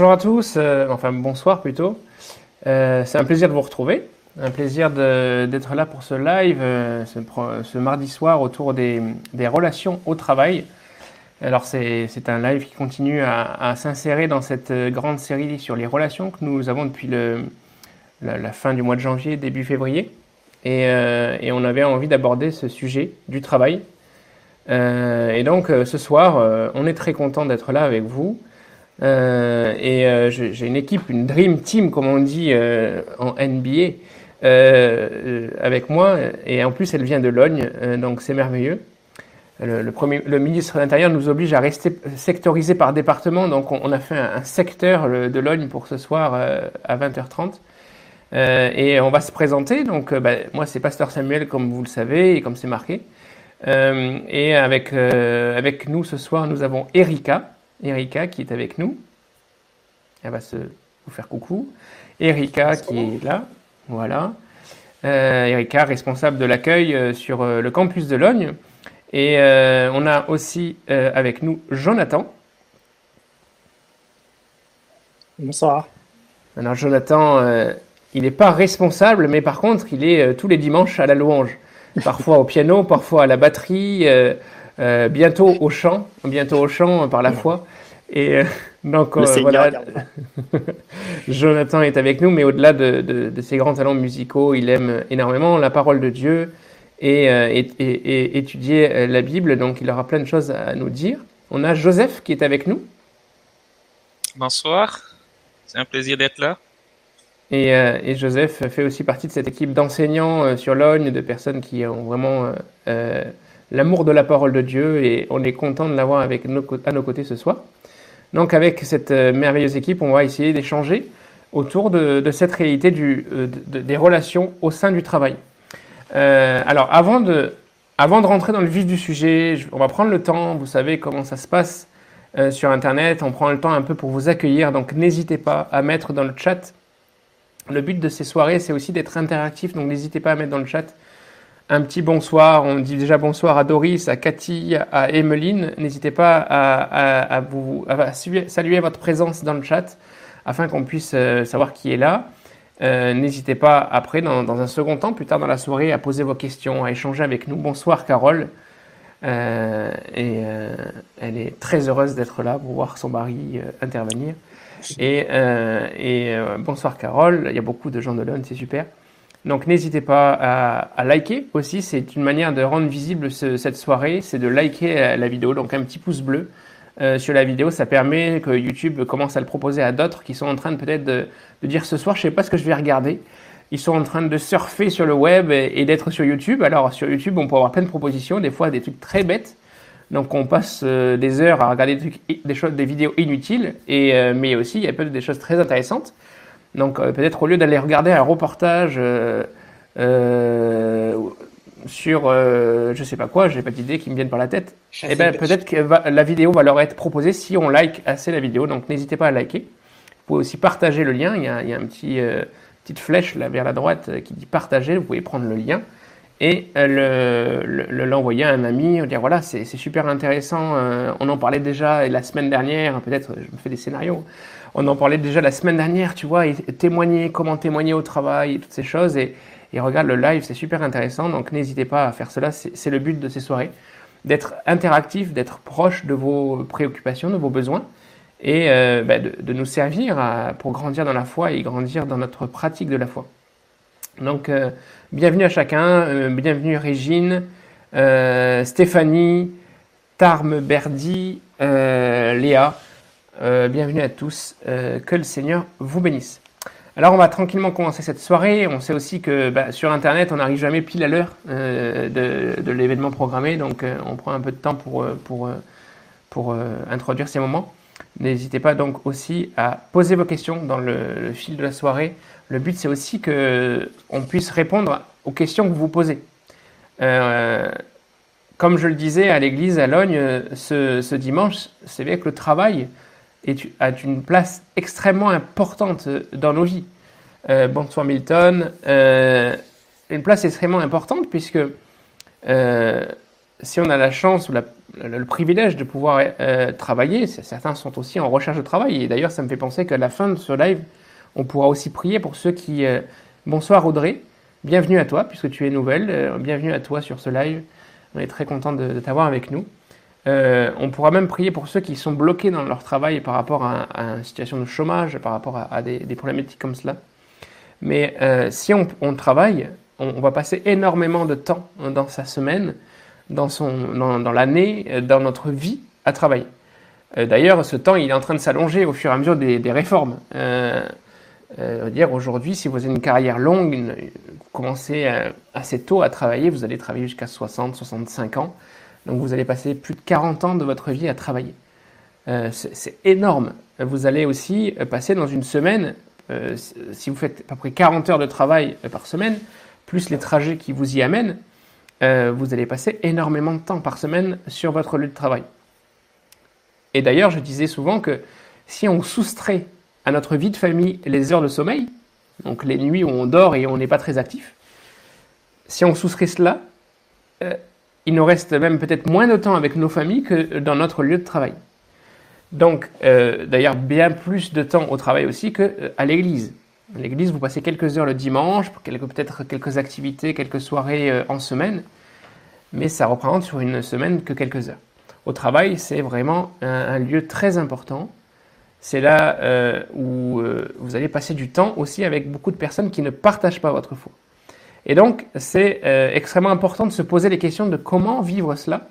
bonjour à tous, euh, enfin bonsoir plutôt. Euh, c'est un plaisir de vous retrouver, un plaisir d'être là pour ce live euh, ce, mardi soir autour des, relations au travail. Alors c'est un live qui continue à, s'insérer dans cette grande série sur les relations que nous avons depuis la, fin du mois de janvier, début février. Et on avait envie d'aborder ce sujet du travail. et donc ce soir, on est très content d'être là avec vous. Euh, et euh, j'ai une équipe, une dream team, comme on dit euh, en NBA, avec moi. Et en plus, elle vient de Logne, donc c'est merveilleux. Le, ministre de l'Intérieur nous oblige à rester sectorisé par département, donc on, a fait un, secteur de Logne pour ce soir à 20h30. et on va se présenter. Donc, bah, moi, c'est Pasteur Samuel, comme vous le savez, et comme c'est marqué. et avec, avec nous ce soir, nous avons Erika. Erika qui est avec nous. Elle va se vous faire coucou. Erika qui est là. Voilà. Euh, Erika, responsable de l'accueil euh, sur euh, le campus de Logne. Et on a aussi avec nous Jonathan. Bonsoir. Alors Jonathan, il n'est pas responsable, mais par contre, il est tous les dimanches à la louange. Parfois au piano, parfois à la batterie. Euh, bientôt au chant, bientôt au chant par la foi. Et euh, donc euh, voilà, Jonathan est avec nous, mais au-delà de, ses grands talents musicaux, il aime énormément la parole de Dieu et, étudier la Bible. Donc il aura plein de choses à nous dire. On a Joseph qui est avec nous. Bonsoir, c'est un plaisir d'être là. Et, Joseph fait aussi partie de cette équipe d'enseignants sur Logne, de personnes qui ont vraiment l'amour de la parole de Dieu et on est content de l'avoir avec à nos côtés ce soir. Donc avec cette euh, merveilleuse équipe, on va essayer d'échanger autour de, cette réalité euh, des relations au sein du travail. Euh, alors avant de, avant de rentrer dans le vif du sujet, on va prendre le temps, vous savez comment ça se passe sur Internet, on prend le temps un peu pour vous accueillir, donc n'hésitez pas à mettre dans le chat. Le but de ces soirées, c'est aussi d'être interactif, donc n'hésitez pas à mettre dans le chat un petit bonsoir. On dit déjà bonsoir à Doris, à Cathy, à Emeline. N'hésitez pas à, vous saluer votre présence dans le chat afin qu'on puisse euh, savoir qui est là. Euh, n'hésitez pas après, dans, un second temps, plus tard dans la soirée, à poser vos questions, à échanger avec nous. Bonsoir Carole. Euh, et elle est très heureuse d'être là pour voir son mari intervenir. Et, et bonsoir Carole. Il y a beaucoup de gens de l'ONU, c'est super. Donc n'hésitez pas à, liker aussi, c'est une manière de rendre visible cette soirée, c'est de liker la vidéo, donc un petit pouce bleu euh, sur la vidéo, ça permet que YouTube commence à le proposer à d'autres qui sont en train peut-être de, dire ce soir je sais pas ce que je vais regarder. Ils sont en train de surfer sur le web et, d'être sur YouTube. Alors sur YouTube on peut avoir plein de propositions, des fois des trucs très bêtes. Donc on passe euh, des heures à regarder des, trucs, des, choses, des vidéos inutiles, et, euh, mais aussi il y a peut-être des choses très intéressantes. Donc euh, peut-être au lieu d'aller regarder un reportage euh, euh, sur euh, je sais pas quoi, j'ai pas d'idée qui me viennent par la tête, eh ben, peut-être que la vidéo va leur être proposée si on like assez la vidéo. Donc n'hésitez pas à liker. Vous pouvez aussi partager le lien. Il y a, il y a un petit petite flèche là vers la droite qui dit partager. Vous pouvez prendre le lien et l'envoyer le, à un ami, dire voilà, c'est super intéressant, on en parlait déjà la semaine dernière, peut-être je me fais des scénarios, on en parlait déjà la semaine dernière, tu vois, témoigner, comment témoigner au travail, toutes ces choses. Et, regarde le live, c'est super intéressant. Donc n'hésitez pas à faire cela. C'est le but de ces soirées, d'être interactif, d'être proche de vos préoccupations, de vos besoins, et euh, bah, de, nous servir pour grandir dans la foi et grandir dans notre pratique de la foi. Donc euh, bienvenue à chacun, euh, bienvenue Régine, Stéphanie, Tarme Berdi, Léa. Euh, bienvenue à tous, euh, que le Seigneur vous bénisse. Alors on va tranquillement commencer cette soirée. On sait aussi que bah, sur Internet, on n'arrive jamais pile à l'heure euh, de, l'événement programmé, donc on prend un peu de temps pour, pour, pour introduire ces moments. N'hésitez pas donc aussi à poser vos questions dans le, fil de la soirée. Le but c'est aussi que on puisse répondre aux questions que vous posez. comme je le disais à l'église à Logne ce, ce dimanche, c'est vrai que le travail a une place extrêmement importante dans nos vies. Euh, bonsoir Milton. Euh, une place extrêmement importante puisque euh, si on a la chance ou le privilège de pouvoir euh, travailler, certains sont aussi en recherche de travail. Et d'ailleurs, ça me fait penser qu'à la fin de ce live, on pourra aussi prier pour ceux qui... Euh, bonsoir Audrey, bienvenue à toi puisque tu es nouvelle, euh, bienvenue à toi sur ce live. On est très content de, t'avoir avec nous. On pourra même prier pour ceux qui sont bloqués dans leur travail par rapport à, une situation de chômage, par rapport à, des, problématiques comme cela. Mais si on, travaille, on, va passer énormément de temps dans sa semaine dans, dans, l'année, euh, dans notre vie à travailler. Euh, d'ailleurs, ce temps, il est en train de s'allonger au fur et à mesure des, réformes. Euh, dire aujourd'hui, si vous avez une carrière longue, vous commencez assez tôt à travailler, vous allez travailler jusqu'à 60, 65 ans. Donc vous allez passer plus de 40 ans de votre vie à travailler. c'est énorme. Vous allez aussi passer dans une semaine, si vous faites à peu près 40 heures de travail par semaine, plus les trajets qui vous y amènent, euh, vous allez passer énormément de temps par semaine sur votre lieu de travail. Et d'ailleurs, je disais souvent que si on soustrait à notre vie de famille les heures de sommeil, donc les nuits où on dort et on n'est pas très actif, si on soustrait cela, euh, il nous reste même peut-être moins de temps avec nos familles que dans notre lieu de travail. Donc, euh, d'ailleurs, bien plus de temps au travail aussi qu'à l'église. À l'église, vous passez quelques heures le dimanche, peut-être quelques activités, quelques soirées euh, en semaine, mais ça représente sur une semaine que quelques heures. Au travail, c'est vraiment un, lieu très important. C'est là euh, où euh, vous allez passer du temps aussi avec beaucoup de personnes qui ne partagent pas votre foi. Et donc, c'est extrêmement important de se poser les questions de comment vivre cela,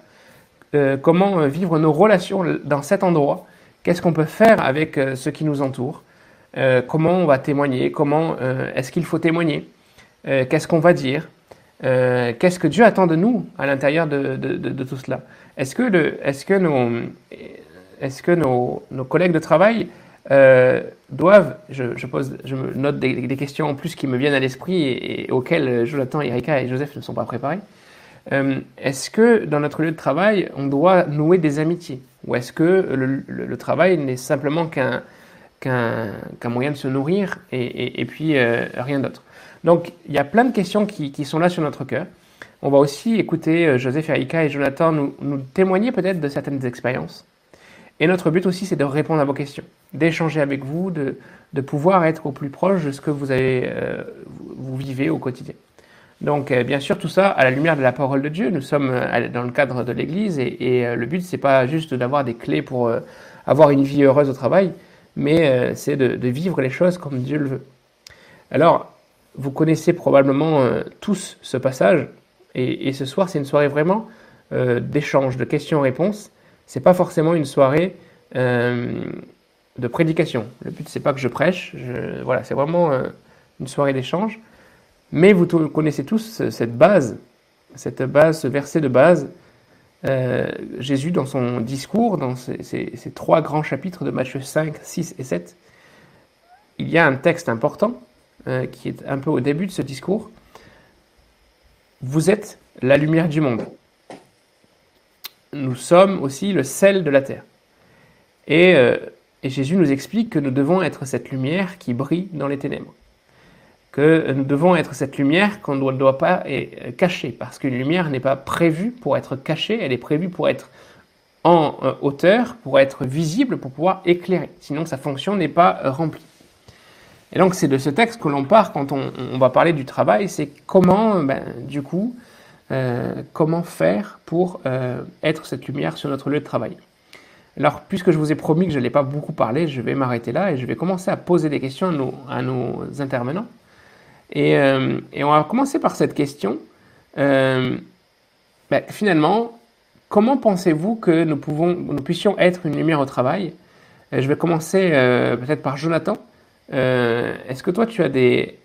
comment vivre nos relations dans cet endroit, qu'est-ce qu'on peut faire avec ceux qui nous entourent, euh, comment on va témoigner, comment euh, est-ce qu'il faut témoigner, euh, qu'est-ce qu'on va dire, qu'est-ce que Dieu attend de nous à l'intérieur de, tout cela? Est-ce que, est que, nos, est que nos, collègues de travail doivent, je, note des, questions en plus qui me viennent à l'esprit et, auxquelles Jonathan, Erika et Joseph ne sont pas préparés. est-ce que dans notre lieu de travail, on doit nouer des amitiés? Ou est-ce que le travail n'est simplement qu'un moyen de se nourrir et, puis euh, rien d'autre? Donc il y a plein de questions qui, sont là sur notre cœur. On va aussi écouter euh, Joseph, Erika et Jonathan nous, témoigner peut-être de certaines expériences. Et notre but aussi, c'est de répondre à vos questions, d'échanger avec vous, de, pouvoir être au plus proche de ce que vous, avez, euh, vous vivez au quotidien. Donc, bien sûr, tout ça à la lumière de la parole de Dieu. Nous sommes dans le cadre de l'Église et, le but, c'est pas juste d'avoir des clés pour avoir une vie heureuse au travail, mais euh, c'est de, vivre les choses comme Dieu le veut. Alors, vous connaissez probablement euh, tous ce passage, et, ce soir, c'est une soirée vraiment euh, d'échange, de questions-réponses. C'est pas forcément une soirée de prédication. Le but, c'est pas que je prêche, voilà, c'est vraiment une soirée d'échange. Mais vous connaissez tous cette base, cette base, ce verset de base euh, Jésus, dans son discours, dans ces, trois grands chapitres de Matthieu 5, 6 et 7, il y a un texte important euh, qui est un peu au début de ce discours. Vous êtes la lumière du monde. Nous sommes aussi le sel de la terre. Et, euh, et Jésus nous explique que nous devons être cette lumière qui brille dans les ténèbres que nous devons être cette lumière qu'on ne doit pas euh, cacher, parce qu'une lumière n'est pas prévue pour être cachée, elle est prévue pour être en euh, hauteur, pour être visible, pour pouvoir éclairer. Sinon, sa fonction n'est pas euh, remplie. Et donc, c'est de ce texte que l'on part quand on, va parler du travail, c'est comment, ben, du coup, comment faire pour être cette lumière sur notre lieu de travail. Alors, puisque je vous ai promis que je n'allais pas beaucoup parler, je vais m'arrêter là et je vais commencer à poser des questions à nos intervenants. Euh, et, on va commencer par cette question. Euh, ben, finalement, comment pensez-vous que nous, pouvons, nous puissions être une lumière au travail? Euh, Je vais commencer peut-être par Jonathan. Est-ce que toi, tu as des,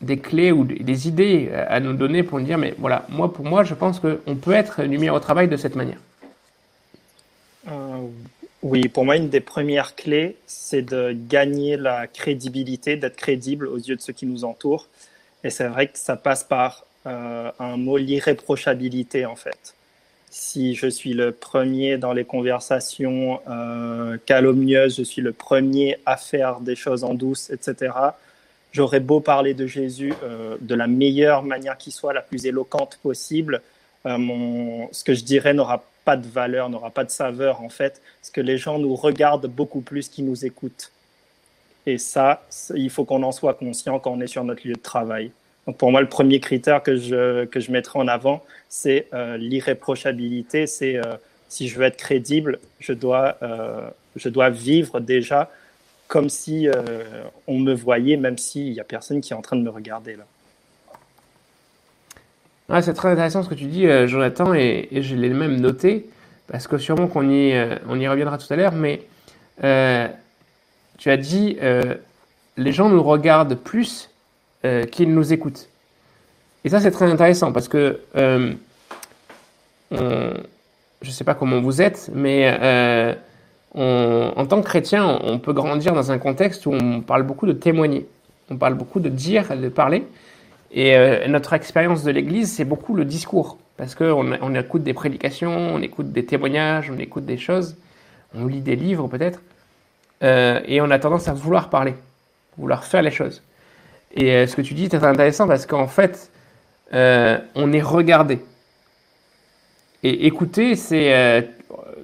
des clés ou des idées à nous donner pour nous dire, mais voilà, moi, pour moi, je pense qu'on peut être une lumière au travail de cette manière? Oui, pour moi, une des premières clés, c'est de gagner la crédibilité, d'être crédible aux yeux de ceux qui nous entourent. Et c'est vrai que ça passe par euh, un mot, l'irréprochabilité en fait. Si je suis le premier dans les conversations euh, calomnieuses, je suis le premier à faire des choses en douce, etc. J'aurais beau parler de Jésus euh, de la meilleure manière qui soit, la plus éloquente possible, ce que je dirais n'aura pas de valeur, n'aura pas de saveur en fait, parce que les gens nous regardent beaucoup plus qu'ils nous écoutent. Et ça, il faut qu'on en soit conscient quand on est sur notre lieu de travail. Donc pour moi, le premier critère que je, que je mettrai en avant, c'est euh, l'irréprochabilité. C'est euh, si je veux être crédible, je dois, euh, je dois vivre déjà comme si on me voyait, même s'il n'y a personne qui est en train de me regarder là. C'est très intéressant ce que tu dis, Jonathan, et, je l'ai même noté, parce que sûrement qu'on y, on y reviendra tout à l'heure, mais tu as dit, les gens nous regardent plus euh, qu'ils nous écoutent. Et ça, c'est très intéressant parce que euh, je ne sais pas comment vous êtes, mais euh, en tant que chrétien, on, peut grandir dans un contexte où on parle beaucoup de témoigner. On parle beaucoup de dire, de parler. Et notre expérience de l'Église, c'est beaucoup le discours. Parce qu'on on écoute des prédications, on écoute des témoignages, on écoute des choses, on lit des livres peut-être. et on a tendance à vouloir parler, vouloir faire les choses. Et euh, ce que tu dis est très intéressant parce qu'en fait, euh, on est regardé. Et écouter, c'est. Euh,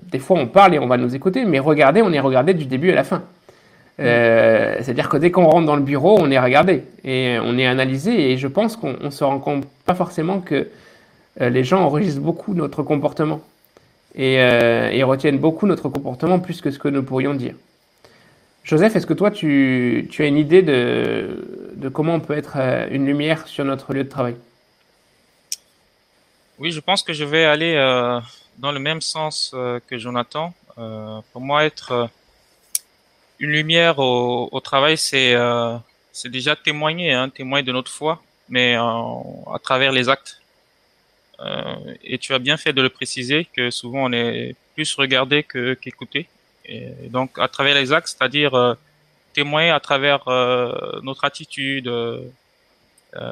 des fois, on parle et on va nous écouter, mais regarder, on est regardé du début à la fin. C'est-à-dire que dès qu'on rentre dans le bureau, on est regardé et on est analysé. Et je pense qu'on ne se rend compte pas forcément que les gens enregistrent beaucoup notre comportement et, et retiennent beaucoup notre comportement plus que ce que nous pourrions dire. Joseph, est-ce que toi, tu, as une idée de, comment on peut être euh, une lumière sur notre lieu de travail? Oui, je pense que je vais aller euh, dans le même sens euh, que Jonathan. pour moi, être une lumière au, travail, c'est c'est déjà témoigner, hein, témoigner de notre foi, mais à travers les actes. et tu as bien fait de le préciser que souvent on est plus regardé que qu'écouté. Et donc, à travers les axes, c'est-à-dire euh, témoigner à travers euh, notre attitude, euh,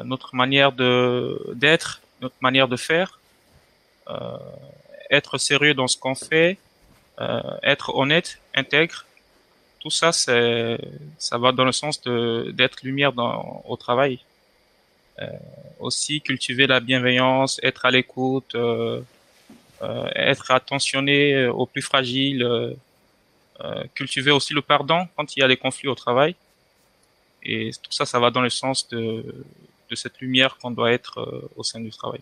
notre manière d'être, notre manière de faire, être sérieux dans ce qu'on fait, être honnête, intègre. Tout ça, ça va dans le sens de d'être lumière au travail. aussi cultiver la bienveillance, être à l'écoute, être attentionné aux plus fragiles euh, cultiver aussi le pardon quand il y a des conflits au travail. Et tout ça, ça va dans le sens de, de cette lumière qu'on doit être euh, au sein du travail.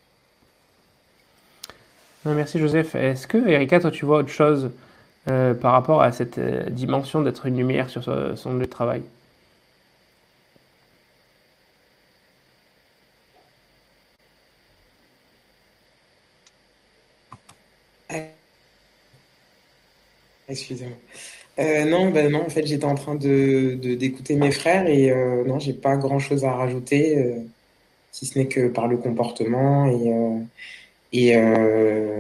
Merci Joseph. Est-ce que, Erika, toi, tu vois autre chose euh, par rapport à cette dimension d'être une lumière sur son lieu de travail Excusez-moi. Euh, non, ben non, en fait, j'étais en train de d'écouter mes frères et euh, non, j'ai pas grand-chose à rajouter, euh, si ce n'est que par le comportement et et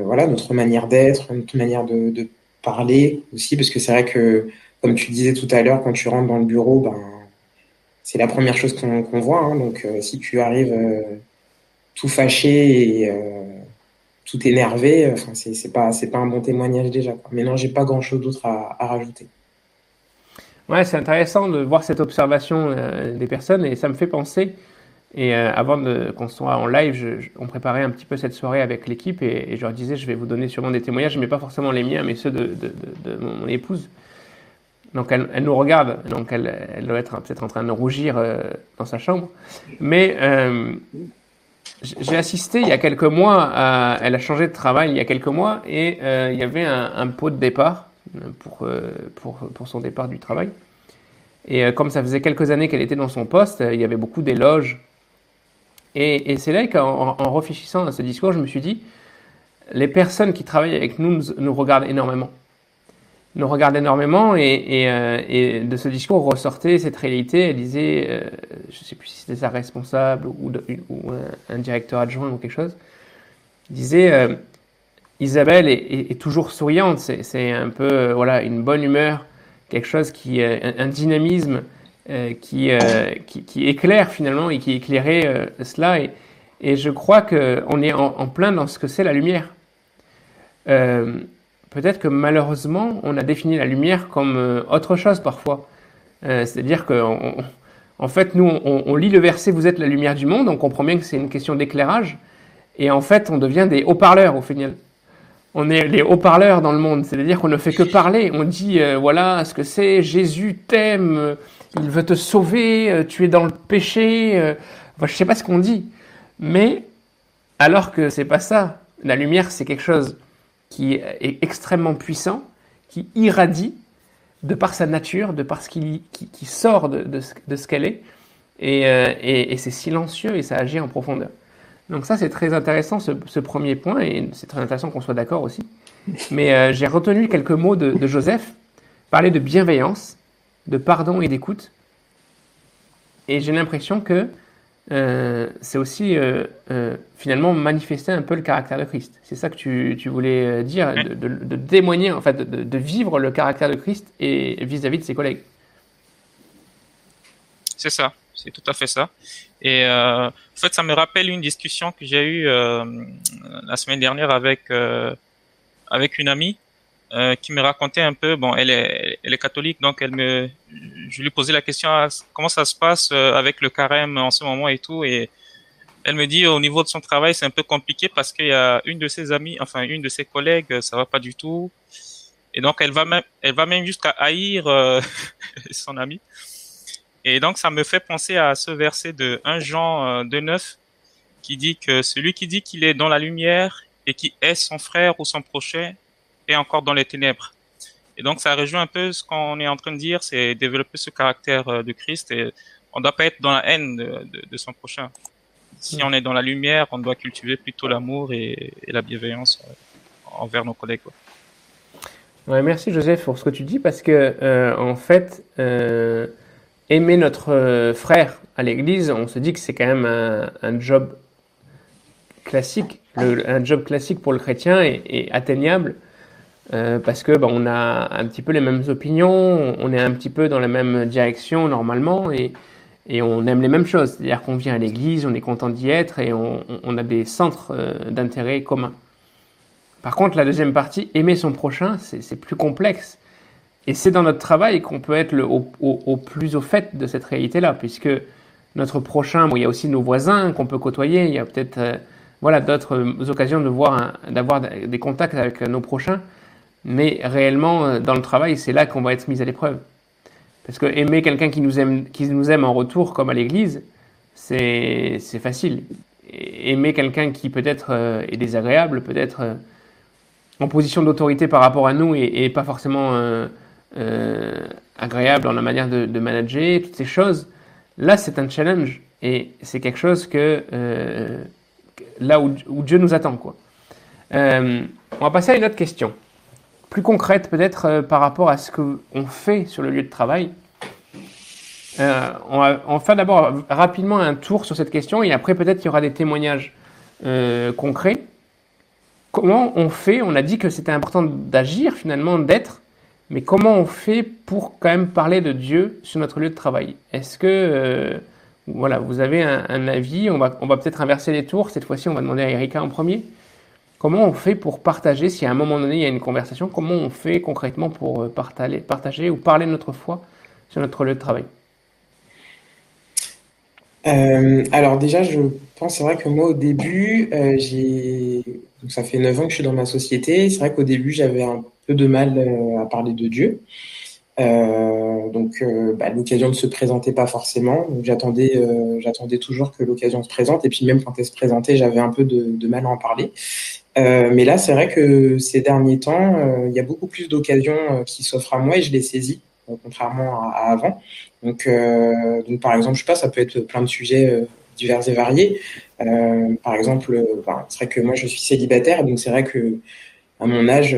voilà notre manière d'être, notre manière de, parler aussi, parce que c'est vrai que comme tu disais tout à l'heure, quand tu rentres dans le bureau, ben c'est la première chose qu'on voit. Hein. donc si tu arrives tout fâché et tout énervé, euh, enfin, c'est pas, pas un bon témoignage déjà. Mais non, j'ai pas grand chose d'autre à, rajouter. Ouais, c'est intéressant de voir cette observation euh, des personnes et ça me fait penser. Et euh, avant qu'on soit en live, on préparait un petit peu cette soirée avec l'équipe et, je leur disais, je vais vous donner sûrement des témoignages, mais pas forcément les miens, mais ceux de, mon, épouse. Donc elle, nous regarde, donc elle, doit être peut-être en train de rougir dans sa chambre. Mais j'ai assisté il y a quelques mois, elle a changé de travail il y a quelques mois et euh, il y avait un, pot de départ pour, euh, pour, son départ du travail. Et euh, comme ça faisait quelques années qu'elle était dans son poste, il y avait beaucoup d'éloges. Et, c'est là qu'en en réfléchissant à ce discours, je me suis dit, les personnes qui travaillent avec nous nous regardent énormément. Nous regarde énormément et, euh, et, de ce discours ressortait cette réalité. Elle disait, euh, je ne sais plus si c'était sa responsable ou, un, directeur adjoint ou quelque chose, disait euh, Isabelle est, toujours souriante, c'est un peu voilà une bonne humeur, quelque chose qui un dynamisme qui, qui, éclaire finalement et qui éclairait cela. Et, et, je crois qu'on est en, plein dans ce que c'est la lumière peut-être que malheureusement, on a défini la lumière comme euh, autre chose parfois. Euh, c'est-à-dire que, en fait, nous, on, lit le verset Vous êtes la lumière du monde, on comprend bien que c'est une question d'éclairage, Et en fait, on devient des haut-parleurs au final. On est les haut-parleurs dans le monde, c'est-à-dire qu'on ne fait que parler. On dit euh, voilà ce que c'est, Jésus t'aime, il veut te sauver, tu es dans le péché. Je enfin, je sais pas ce qu'on dit, mais alors que c'est pas ça. La lumière, c'est quelque chose qui est extrêmement puissant, qui irradie de par sa nature, de par ce qui, sort de, ce, qu'elle est, euh, et, c'est silencieux et ça agit en profondeur. Donc ça, c'est très intéressant, ce, premier point, et c'est très intéressant qu'on soit d'accord aussi. Mais euh, j'ai retenu quelques mots de, de Joseph, parler de bienveillance, de pardon et d'écoute, et j'ai l'impression que euh, c'est aussi euh, euh, finalement manifester un peu le caractère de Christ. C'est ça que tu, tu voulais dire, de, de, témoigner, en fait, de, de, vivre le caractère de Christ et vis-à-vis de ses collègues. C'est ça, c'est tout à fait ça. Et en fait, ça me rappelle une discussion que j'ai eue la semaine dernière avec avec une amie euh, qui me racontait un peu. Bon, elle est, elle est catholique, donc elle me, je lui posais la question ah, comment ça se passe euh, avec le carême en ce moment et tout, et elle me dit au niveau de son travail c'est un peu compliqué parce qu'il y a une de ses amies, enfin une de ses collègues, ça va pas du tout, et donc elle va même, elle va même jusqu'à haïr euh, son ami. Et donc ça me fait penser à ce verset de 1 Jean 2.9 qui dit que celui qui dit qu'il est dans la lumière et qui est son frère ou son prochain encore dans les ténèbres. Et donc, ça rejoint un peu ce qu'on est en train de dire, c'est développer ce caractère euh, de Christ. Et on ne doit pas être dans la haine de, son prochain. Si on est dans la lumière, on doit cultiver plutôt l'amour et, la bienveillance euh, envers nos collègues. Ouais, merci Joseph pour ce que tu dis parce que euh, en fait, aimer notre frère à l'église, on se dit que c'est quand même un, job classique, un job classique pour le chrétien et atteignable. Euh, parce que bah, on a un petit peu les mêmes opinions, on est un petit peu dans la même direction normalement et, et on aime les mêmes choses. C'est-à-dire qu'on vient à l'église, on est content d'y être et on, a des centres euh, d'intérêt communs. Par contre, la deuxième partie, aimer son prochain, c'est plus complexe. Et c'est dans notre travail qu'on peut être le, au, plus au fait de cette réalité-là, puisque notre prochain, bon, il y a aussi nos voisins qu'on peut côtoyer, il y a peut-être euh, voilà, d'autres occasions d'avoir des contacts avec nos prochains. Mais réellement, euh, dans le travail, c'est là qu'on va être mis à l'épreuve. Parce que aimer quelqu'un qui nous aime, qui nous aime en retour, comme à l'église, c'est facile. Aimer quelqu'un qui peut-être euh, est désagréable, peut-être euh, en position d'autorité par rapport à nous et, pas forcément agréable dans la manière de, manager, toutes ces choses, là c'est un challenge et c'est quelque chose que là où, où, Dieu nous attend. Quoi. on va passer à une autre question plus concrète peut-être euh, par rapport à ce qu'on fait sur le lieu de travail. Euh, on, va, faire d'abord rapidement un tour sur cette question et après peut-être qu'il y aura des témoignages euh, concrets. Comment on fait? On a dit que c'était important d'agir finalement, d'être, mais comment on fait pour quand même parler de Dieu sur notre lieu de travail? Est-ce que voilà, vous avez un, un avis? On va, on va peut-être inverser les tours. Cette fois-ci, on va demander à Erika en premier. Comment on fait pour partager, si à un moment donné il y a une conversation, comment on fait concrètement pour euh, partager, ou parler de notre foi sur notre lieu de travail? Euh, alors déjà, je pense, c'est vrai que moi au début, euh, ça fait 9 ans que je suis dans ma société. C'est vrai qu'au début, j'avais un peu de mal à parler de Dieu. donc bah, l'occasion ne se présentait pas forcément. J'attendais, toujours que l'occasion se présente. Et puis même quand elle se présentait, j'avais un peu de mal à en parler. Euh, mais là, c'est vrai que ces derniers temps, euh, il y a beaucoup plus d'occasions euh, qui s'offrent à moi et je les saisis, contrairement à, avant. Donc, donc, par exemple, je sais pas, ça peut être plein de sujets divers et variés. par exemple, ben, c'est vrai que moi, je suis célibataire, donc c'est vrai que à mon âge,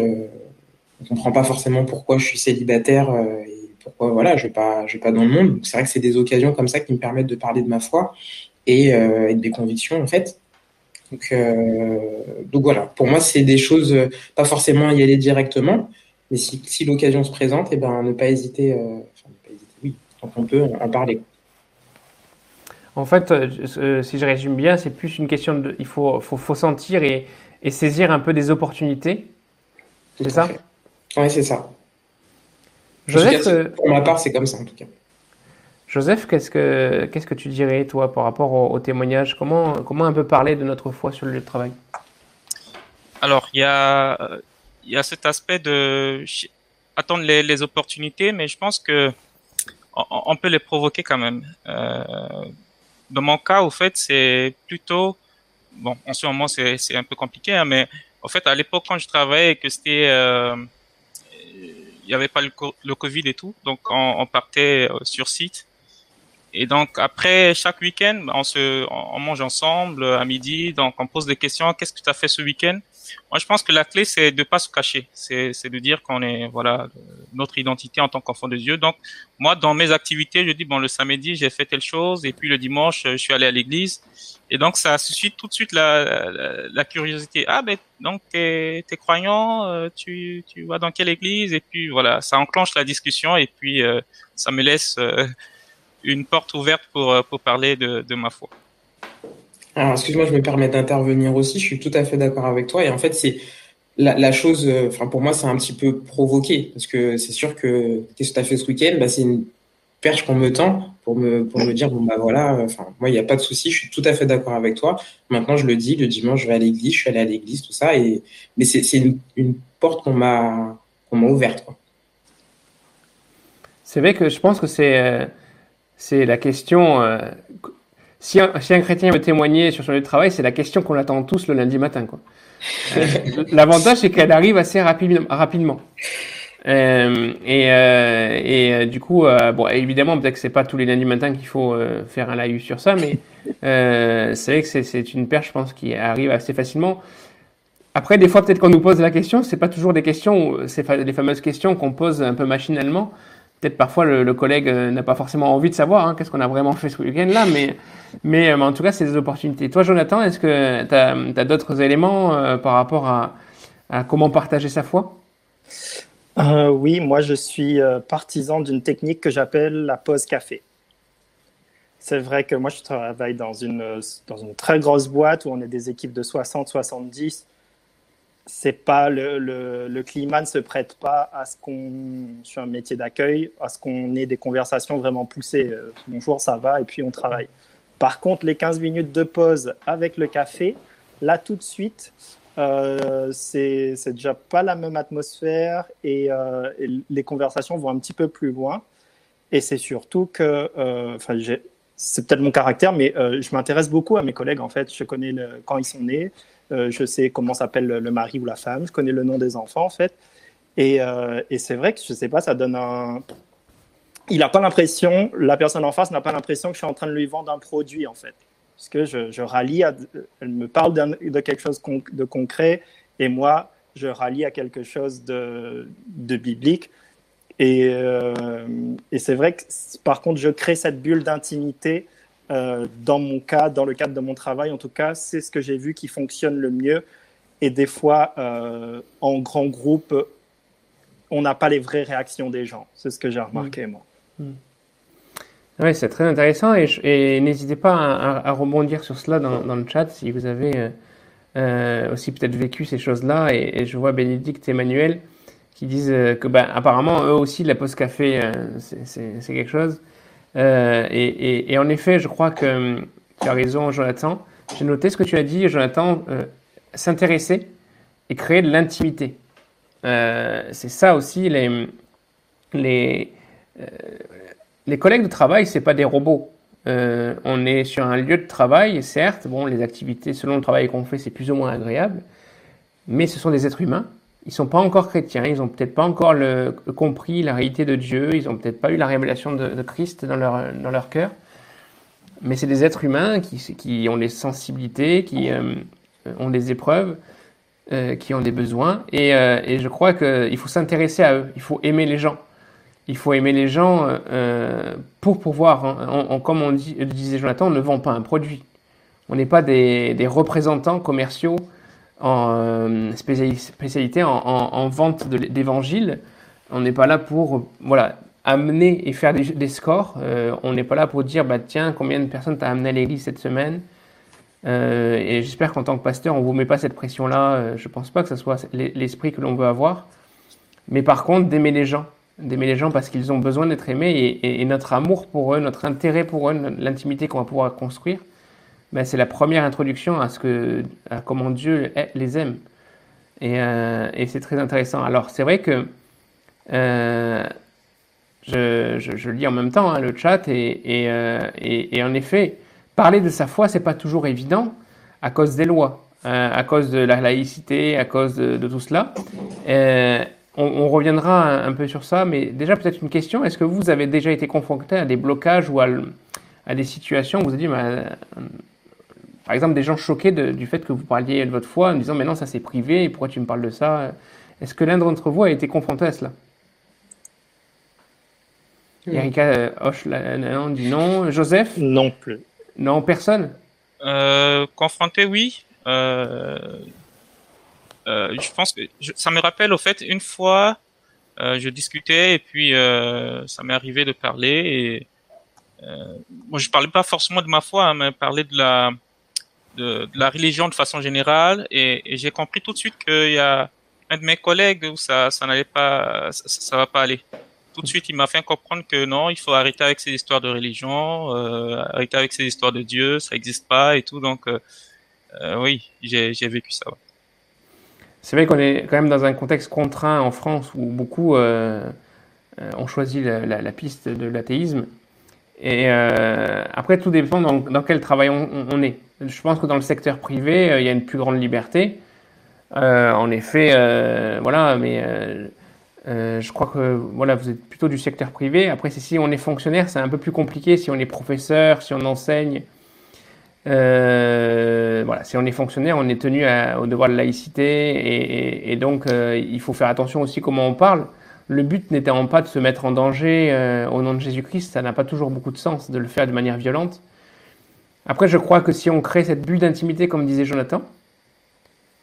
on comprend pas forcément pourquoi je suis célibataire et pourquoi voilà, je vais pas, vais pas dans le monde. C'est vrai que c'est des occasions comme ça qui me permettent de parler de ma foi et, et de mes convictions en fait. Donc, euh, donc voilà, pour moi, c'est des choses, euh, pas forcément y aller directement, mais si, l'occasion se présente, et eh ben, ne pas hésiter, euh, enfin, ne pas hésiter, oui, tant qu'on peut en, parler. En fait, si je résume bien, c'est plus une question de, il faut, faut, faut sentir et, et, saisir un peu des opportunités. C'est ça Oui, c'est ça. Joseph, pour ma part, c'est comme ça en tout cas. Joseph, qu'est-ce que, qu'est-ce que tu dirais, toi, par rapport au, témoignage? Comment, comment un peu parler de notre foi sur le lieu de travail? Alors, il y a, y a cet aspect de attendre les, les opportunités, mais je pense que on, peut les provoquer quand même. Euh, dans mon cas, au fait, c'est plutôt bon. En ce moment, c'est c'est un peu compliqué, hein, mais en fait, à l'époque, quand je travaillais que c'était euh, il n'y avait pas le, le, Covid et tout, donc on, on partait euh, sur site et donc après chaque week-end, on se, on mange ensemble à midi. Donc on pose des questions. Qu'est-ce que tu as fait ce week-end? Moi, je pense que la clé c'est de pas se cacher. C'est, c'est de dire qu'on est voilà notre identité en tant qu'enfant de Dieu. Donc moi, dans mes activités, je dis bon le samedi j'ai fait telle chose et puis le dimanche je suis allé à l'église. Et donc ça suscite tout de suite la, la, curiosité. Ah ben donc t'es, t'es croyant, euh, tu, tu vas dans quelle église? Et puis voilà, ça enclenche la discussion et puis euh, ça me laisse euh, une porte ouverte pour, euh, pour parler de, de ma foi. Alors, excuse-moi, je me permets d'intervenir aussi. Je suis tout à fait d'accord avec toi. Et en fait, c'est la, la, chose, euh, enfin, pour moi, c'est un petit peu provoqué. Parce que c'est sûr que qu'est-ce que tu as fait ce week-end bah, C'est une perche qu'on me tend pour me, pour me dire, bon, bah voilà, enfin, moi, il n'y a pas de souci. Je suis tout à fait d'accord avec toi. Maintenant, je le dis, le dimanche, je vais à l'église, je suis allé à l'église, tout ça. Et, mais c'est, c'est une, une porte qu'on m'a, qu'on m'a ouverte, quoi. C'est vrai que je pense que c'est, euh, c'est la question. Euh, si, un, chrétien veut témoigner sur son lieu de travail, c'est la question qu'on attend tous le lundi matin. Euh, l'avantage, c'est qu'elle arrive assez rapidement. Euh, et, du coup, bon, évidemment, peut-être que c'est pas tous les lundis matins qu'il faut faire un live sur ça, mais c'est vrai que c'est une perche, je pense, qui arrive assez facilement. Après, des fois, peut-être qu'on nous pose la question, c'est pas toujours des questions, c'est les fameuses questions qu'on pose un peu machinalement peut-être parfois le, collègue euh, n'a pas forcément envie de savoir hein, qu'est-ce qu'on a vraiment fait ce week-end-là, mais, mais, euh, en tout cas, c'est des opportunités. Toi, Jonathan, est-ce que tu as, d'autres éléments euh, par rapport à, comment partager sa foi? Oui, moi, je suis partisan d'une technique que j'appelle la pause café. C'est vrai que moi, je travaille dans une, dans une très grosse boîte où on est des équipes de 60, 70 c'est pas le, le, climat ne se prête pas à ce qu'on sur un métier d'accueil à ce qu'on ait des conversations vraiment poussées euh, bonjour ça va et puis on travaille. Par contre les 15 minutes de pause avec le café là tout de suite euh, c'est déjà pas la même atmosphère et, euh, et, les conversations vont un petit peu plus loin. Et c'est surtout que euh, enfin c'est peut-être mon caractère mais je m'intéresse beaucoup à mes collègues en fait. Je connais quand ils sont nés je sais comment s'appelle le, mari ou la femme, je connais le nom des enfants en fait. Et, euh, c'est vrai que je sais pas, ça donne un. Il n'a pas l'impression, la personne en face n'a pas l'impression que je suis en train de lui vendre un produit en fait. Parce que je, rallie, à, elle me parle de quelque chose de concret et moi, je rallie à quelque chose de, biblique. Euh, et c'est vrai que par contre, je crée cette bulle d'intimité euh, dans mon cas, dans le cadre de mon travail, en tout cas, c'est ce que j'ai vu qui fonctionne le mieux. Et des fois, euh, en grand groupe, on n'a pas les vraies réactions des gens. C'est ce que j'ai remarqué, moi. Mm. Oui, c'est très intéressant. Et, n'hésitez pas à, rebondir sur cela dans, le chat si vous avez euh, aussi peut-être vécu ces choses-là. Et, je vois Bénédicte et Emmanuel qui disent que, ben, apparemment, eux aussi, la pause café, c'est quelque chose. Euh, et, en effet, je crois que tu as raison, Jonathan. J'ai noté ce que tu as dit, Jonathan, euh, s'intéresser et créer de l'intimité. Euh, c'est ça aussi, les, les, les collègues de travail, c'est pas des robots. on est sur un lieu de travail, certes, bon, les activités selon le travail qu'on fait, c'est plus ou moins agréable, mais ce sont des êtres humains ils sont pas encore chrétiens, ils ont peut-être pas encore compris la réalité de Dieu, ils ont peut-être pas eu la révélation de, Christ dans leur, dans leur cœur. Mais c'est des êtres humains qui, qui ont des sensibilités, qui euh, ont des épreuves, euh, qui ont des besoins. Et, euh, et je crois qu'il faut s'intéresser à eux, il faut aimer les gens. Il faut aimer les gens pour pouvoir, comme on disait Jonathan, on ne vend pas un produit. On n'est pas des, des représentants commerciaux en euh, spécialité en, vente d'évangile. On n'est pas là pour voilà, amener et faire des, scores. Euh, on n'est pas là pour dire bah, tiens, combien de personnes t'as amené à l'église cette semaine? Euh, Et j'espère qu'en tant que pasteur, on vous met pas cette pression-là. je ne pense pas que ce soit l'esprit que l'on veut avoir. Mais par contre, d'aimer les gens. d'aimer les gens parce qu'ils ont besoin d'être aimés et, notre amour pour eux, notre intérêt pour eux, l'intimité qu'on va pouvoir construire, ben, c'est la première introduction à ce que, à comment Dieu les aime. Et, euh, et c'est très intéressant. Alors c'est vrai que euh, je, je, lis en même temps hein, le chat et, euh, et, et, en effet, parler de sa foi, c'est pas toujours évident à cause des lois, à cause de la laïcité, à cause de, tout cela. On, reviendra un, peu sur ça, mais déjà peut-être une question. Est-ce que vous avez déjà été confronté à des blocages ou à, des situations où vous avez dit, bah, par exemple, des gens choqués du fait que vous parliez de votre foi en disant, mais non, ça c'est privé, pourquoi tu me parles de ça? Est-ce que l'un d'entre vous a été confronté à cela? Erika euh, hoche non, dit non. Joseph? Non plus. Non, personne? Euh, Confronté, oui. Euh, euh, je pense que ça me rappelle au fait une fois euh, je discutais et puis euh, ça m'est arrivé de parler et euh, moi je parlais pas forcément de ma foi hein, mais parlais de la de, la religion de façon générale et, j'ai compris tout de suite qu'il y a un de mes collègues où ça ça n'allait pas ça, ça, va pas aller tout de suite il m'a fait comprendre que non il faut arrêter avec ces histoires de religion euh, arrêter avec ces histoires de Dieu ça n'existe pas et tout donc euh, oui j'ai vécu ça. C'est vrai qu'on est quand même dans un contexte contraint en France où beaucoup euh, euh ont choisi la piste de l'athéisme. Et euh, après, tout dépend dans, quel travail on, est. Je pense que dans le secteur privé, euh, il y a une plus grande liberté. Euh, en effet, voilà, mais je crois que voilà, vous êtes plutôt du secteur privé. Après, si on est fonctionnaire, c'est un peu plus compliqué. Si on est professeur, si on enseigne, voilà, si on est fonctionnaire, on est tenu au devoir de laïcité et, et, donc il faut faire attention aussi comment on parle. Le but n'étant pas de se mettre en danger euh, au nom de Jésus-Christ, ça n'a pas toujours beaucoup de sens de le faire de manière violente. Après, je crois que si on crée cette bulle d'intimité, comme disait Jonathan,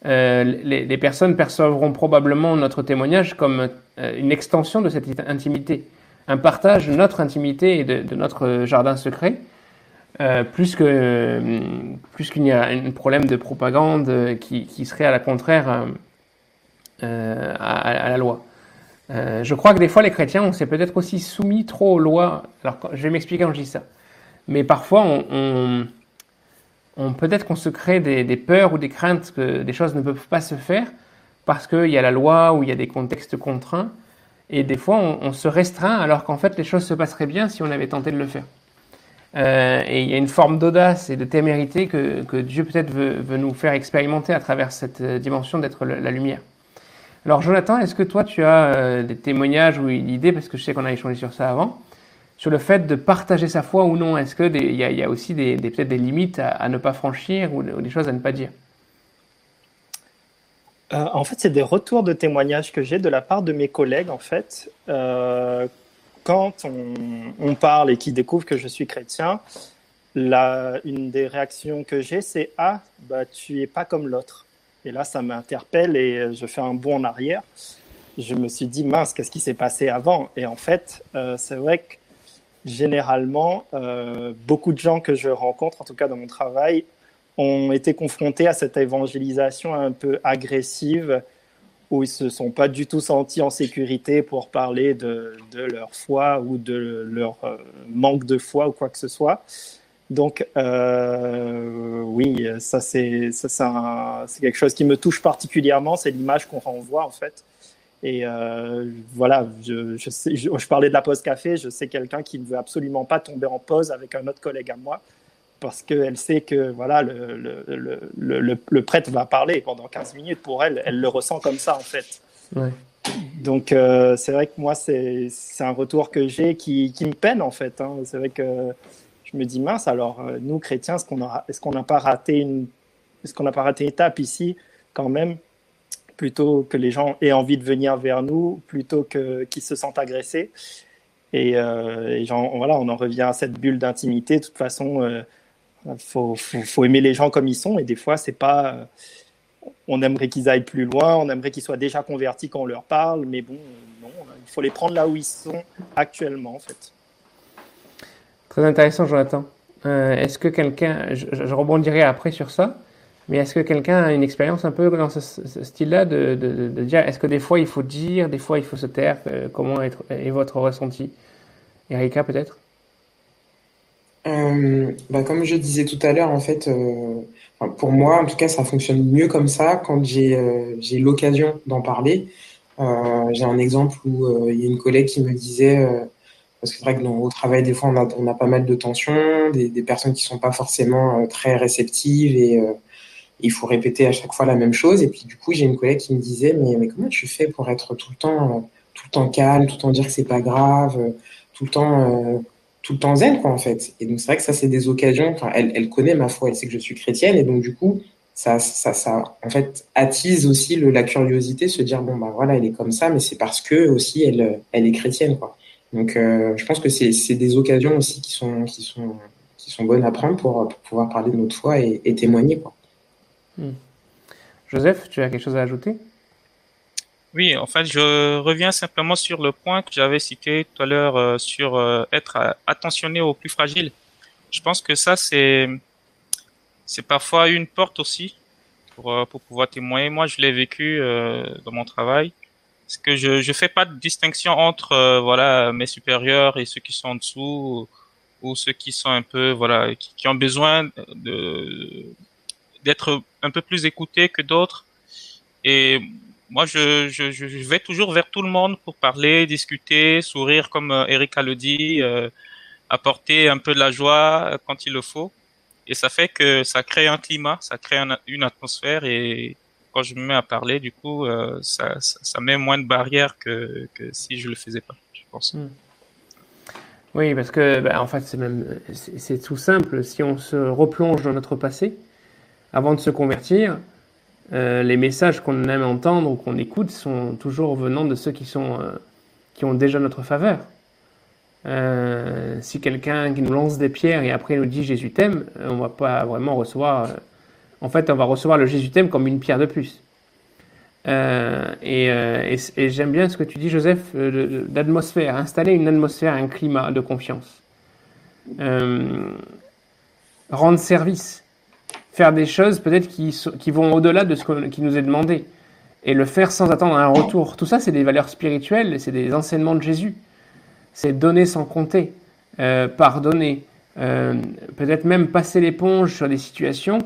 euh, les, personnes percevront probablement notre témoignage comme une extension de cette intimité, un partage de notre intimité et de, notre jardin secret euh, plus que plus qu'il y a un problème de propagande euh, qui, serait à la contraire euh, à, la loi. Euh, je crois que des fois les chrétiens on s'est peut-être aussi soumis trop aux lois. Alors je vais m'expliquer quand je dis ça. Mais parfois on, peut-être qu'on se crée des, peurs ou des craintes que des choses ne peuvent pas se faire parce qu'il y a la loi ou il y a des contextes contraints. Et des fois on, se restreint alors qu'en fait les choses se passeraient bien si on avait tenté de le faire. Euh, et il y a une forme d'audace et de témérité que, Dieu peut-être veut, veut, nous faire expérimenter à travers cette euh, dimension d'être la lumière. Alors Jonathan, est-ce que toi tu as euh, des témoignages ou une idée, parce que je sais qu'on a échangé sur ça avant, sur le fait de partager sa foi ou non? Est-ce qu'il y, y, a aussi des, peut-être des limites à, ne pas franchir ou, des choses à ne pas dire? Euh, En fait, c'est des retours de témoignages que j'ai de la part de mes collègues, en fait, euh, quand on, on, parle et qu'ils découvrent que je suis chrétien, la, une des réactions que j'ai, c'est Ah, bah, tu es pas comme l'autre. Et là, ça m'interpelle et je fais un bond en arrière. Je me suis dit Mince, qu'est-ce qui s'est passé avant? Et en fait, euh, c'est vrai que généralement, euh, beaucoup de gens que je rencontre, en tout cas dans mon travail, ont été confrontés à cette évangélisation un peu agressive où ils se sont pas du tout sentis en sécurité pour parler de, leur foi ou de leur euh, manque de foi ou quoi que ce soit. Donc euh, oui, ça c'est quelque chose qui me touche particulièrement, c'est l'image qu'on renvoie en fait. Et euh, voilà, je, je, sais, je, je, parlais de la pause café, je sais quelqu'un qui ne veut absolument pas tomber en pause avec un autre collègue à moi parce qu'elle sait que voilà, le, le, le, le, prêtre va parler pendant 15 minutes. Pour elle, elle le ressent comme ça, en fait. Ouais. Donc, euh, c'est vrai que moi, c'est un retour que j'ai qui, qui, me peine, en fait. Hein. C'est vrai que je me dis, mince, alors, euh, nous, chrétiens, est-ce qu'on n'a pas raté une est-ce qu'on n'a pas raté une étape ici, quand même, plutôt que les gens aient envie de venir vers nous, plutôt que qu'ils se sentent agressés? Et, euh, voilà, on en revient à cette bulle d'intimité. De toute façon, euh, faut, aimer les gens comme ils sont et des fois, c'est pas. On aimerait qu'ils aillent plus loin, on aimerait qu'ils soient déjà convertis quand on leur parle, mais bon, non, il faut les prendre là où ils sont actuellement, en fait. Très intéressant, Jonathan. Euh, Est-ce que quelqu'un. Je, rebondirai après sur ça, Mais est-ce que quelqu'un a une expérience un peu dans ce, style-là de, dire, est-ce que des fois il faut dire, des fois il faut se taire Comment être, est votre ressenti? Erika peut-être? Euh, bah, Comme je disais tout à l'heure, en fait, euh, pour moi, en tout cas, ça fonctionne mieux comme ça quand j'ai euh, j'ai l'occasion d'en parler. Euh, j'ai un exemple où euh, il y a une collègue qui me disait, euh, parce que c'est vrai que dans, au travail, des fois, on a, pas mal de tensions, des, personnes qui sont pas forcément très réceptives et il faut répéter à chaque fois la même chose. Et puis, du coup, j'ai une collègue qui me disait, mais, comment tu fais pour être tout le temps, tout le temps calme, tout le temps dire que c'est pas grave, tout le temps tout le temps zen, quoi, en fait. Et donc, c'est vrai que ça, c'est des occasions. Elle, connaît ma foi, elle sait que je suis chrétienne. Et donc, du coup, ça, en fait, attise aussi le, la curiosité, se dire, bon, bah voilà, elle est comme ça, mais c'est parce que aussi, elle est chrétienne, quoi. Donc, euh, je pense que c'est des occasions aussi qui sont, qui sont, qui sont bonnes à prendre pour, pour pouvoir parler de notre foi et, et témoigner, quoi. Hmm. Joseph, tu as quelque chose à ajouter? Oui, en fait, je reviens simplement sur le point que j'avais cité tout à l'heure euh, sur euh, être attentionné aux plus fragiles. Je pense que ça, c'est c'est parfois une porte aussi pour pour pouvoir témoigner. Moi, je l'ai vécu dans mon travail. Parce que je je fais pas de distinction entre voilà mes supérieurs et ceux qui sont en dessous ou, ceux qui sont un peu voilà qui, ont besoin de d'être un peu plus écoutés que d'autres. Et moi, je, je, je, vais toujours vers tout le monde pour parler, discuter, sourire, comme euh, Erika le dit, euh, apporter un peu de la joie euh, quand il le faut. Et ça fait que ça crée un climat, ça crée une atmosphère. Et quand je me mets à parler, du coup, ça, ça, met moins de barrières que, que si je le faisais pas, je pense. Hmm. Oui, parce que, ben, en fait, c'est même, c'est tout simple. Si on se replonge dans notre passé, avant de se convertir, euh, les messages qu'on aime entendre ou qu'on écoute sont toujours venant de ceux qui, sont, euh, qui ont déjà notre faveur. Euh, si quelqu'un qui nous lance des pierres et après nous dit Jésus t'aime, on va pas vraiment recevoir. En fait, on va recevoir le Jésus t'aime comme une pierre de plus. et, et j'aime bien ce que tu dis, Joseph, d'atmosphère, installer une atmosphère, un climat de confiance. rendre service faire des choses peut-être qui, vont au-delà de ce qui nous est demandé et le faire sans attendre un retour. Tout ça, c'est des valeurs spirituelles, c'est des enseignements de Jésus. C'est donner sans compter, euh, pardonner, euh, peut-être même passer l'éponge sur des situations.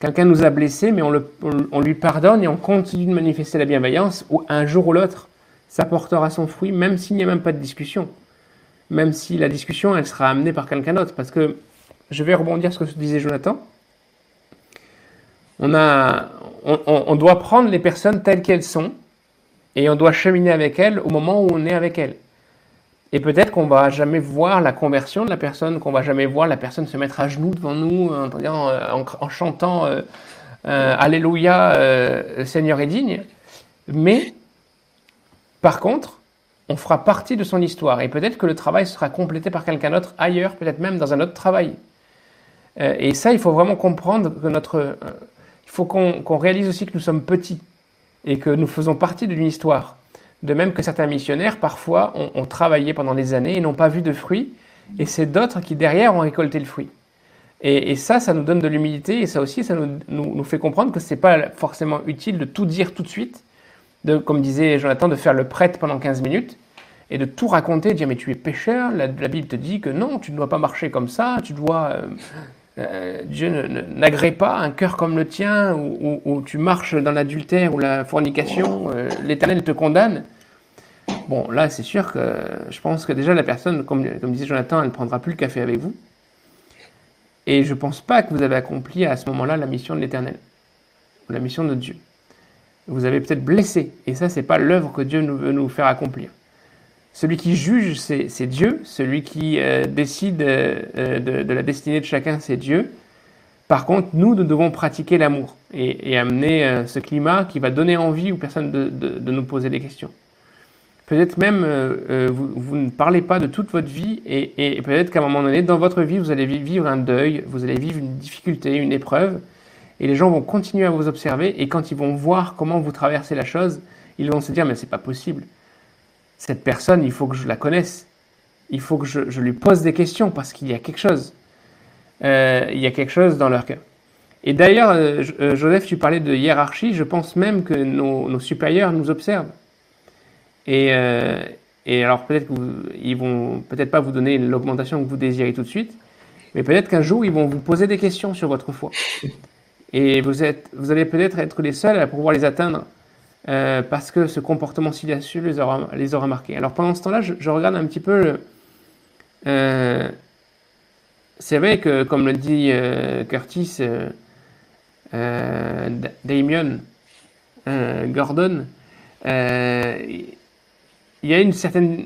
Quelqu'un nous a blessés, mais on, lui pardonne et on continue de manifester la bienveillance, ou un jour ou l'autre, ça portera son fruit, même s'il n'y a même pas de discussion. Même si la discussion, elle sera amenée par quelqu'un d'autre. Parce que, je vais rebondir sur ce que disait Jonathan, on, a, on, doit prendre les personnes telles qu'elles sont et on doit cheminer avec elles au moment où on est avec elles. Et peut-être qu'on va jamais voir la conversion de la personne, qu'on va jamais voir la personne se mettre à genoux devant nous en, en, en chantant euh, euh, Alléluia, euh, Seigneur est digne. Mais par contre, on fera partie de son histoire et peut-être que le travail sera complété par quelqu'un d'autre ailleurs, peut-être même dans un autre travail. et ça, il faut vraiment comprendre que notre il faut qu'on réalise aussi que nous sommes petits et que nous faisons partie d'une histoire. De même que certains missionnaires, parfois, ont, travaillé pendant des années et n'ont pas vu de fruits, et c'est d'autres qui, derrière, ont récolté le fruit. Et, ça, ça nous donne de l'humilité, et ça aussi, ça nous, fait comprendre que ce n'est pas forcément utile de tout dire tout de suite, comme disait Jonathan, de faire le prêtre pendant 15 minutes, et de tout raconter, de dire mais tu es pécheur, la, Bible te dit que non, tu ne dois pas marcher comme ça, tu dois euh, euh, Dieu n'agrée pas un cœur comme le tien où, tu marches dans l'adultère ou la fornication, euh, l'Éternel te condamne. Bon, là, c'est sûr que je pense que déjà la personne, comme, disait Jonathan, elle ne prendra plus le café avec vous. Et je ne pense pas que vous avez accompli à ce moment-là la mission de l'Éternel, la mission de Dieu. Vous avez peut-être blessé, et ça, c'est pas l'œuvre que Dieu veut nous faire accomplir. Celui qui juge, c'est Dieu. Celui qui euh, décide euh, euh, de, la destinée de chacun, c'est Dieu. Par contre, nous, nous devons pratiquer l'amour et, amener ce climat qui va donner envie aux personnes de, nous poser des questions. Peut-être même, vous, ne parlez pas de toute votre vie et, et peut-être qu'à un moment donné, dans votre vie, vous allez vivre un deuil, vous allez vivre une difficulté, une épreuve, et les gens vont continuer à vous observer, et quand ils vont voir comment vous traversez la chose, ils vont se dire, mais c'est pas possible cette personne, il faut que je la connaisse. Il faut que je, lui pose des questions parce qu'il y a quelque chose. Euh, il y a quelque chose dans leur cœur. Et d'ailleurs, euh, euh, Joseph, tu parlais de hiérarchie, je pense même que nos, supérieurs nous observent. Et, alors peut-être qu'ils vont peut-être pas vous donner l'augmentation que vous désirez tout de suite, mais peut-être qu'un jour ils vont vous poser des questions sur votre foi. Et vous, êtes, vous allez peut-être être les seuls à pouvoir les atteindre parce que ce comportement silencieux les aura, les aura marqués. Alors pendant ce temps-là, je, regarde un petit peu. c'est vrai que, comme le dit Curtis, euh, Damien euh, Gordon, euh, il y a une certaine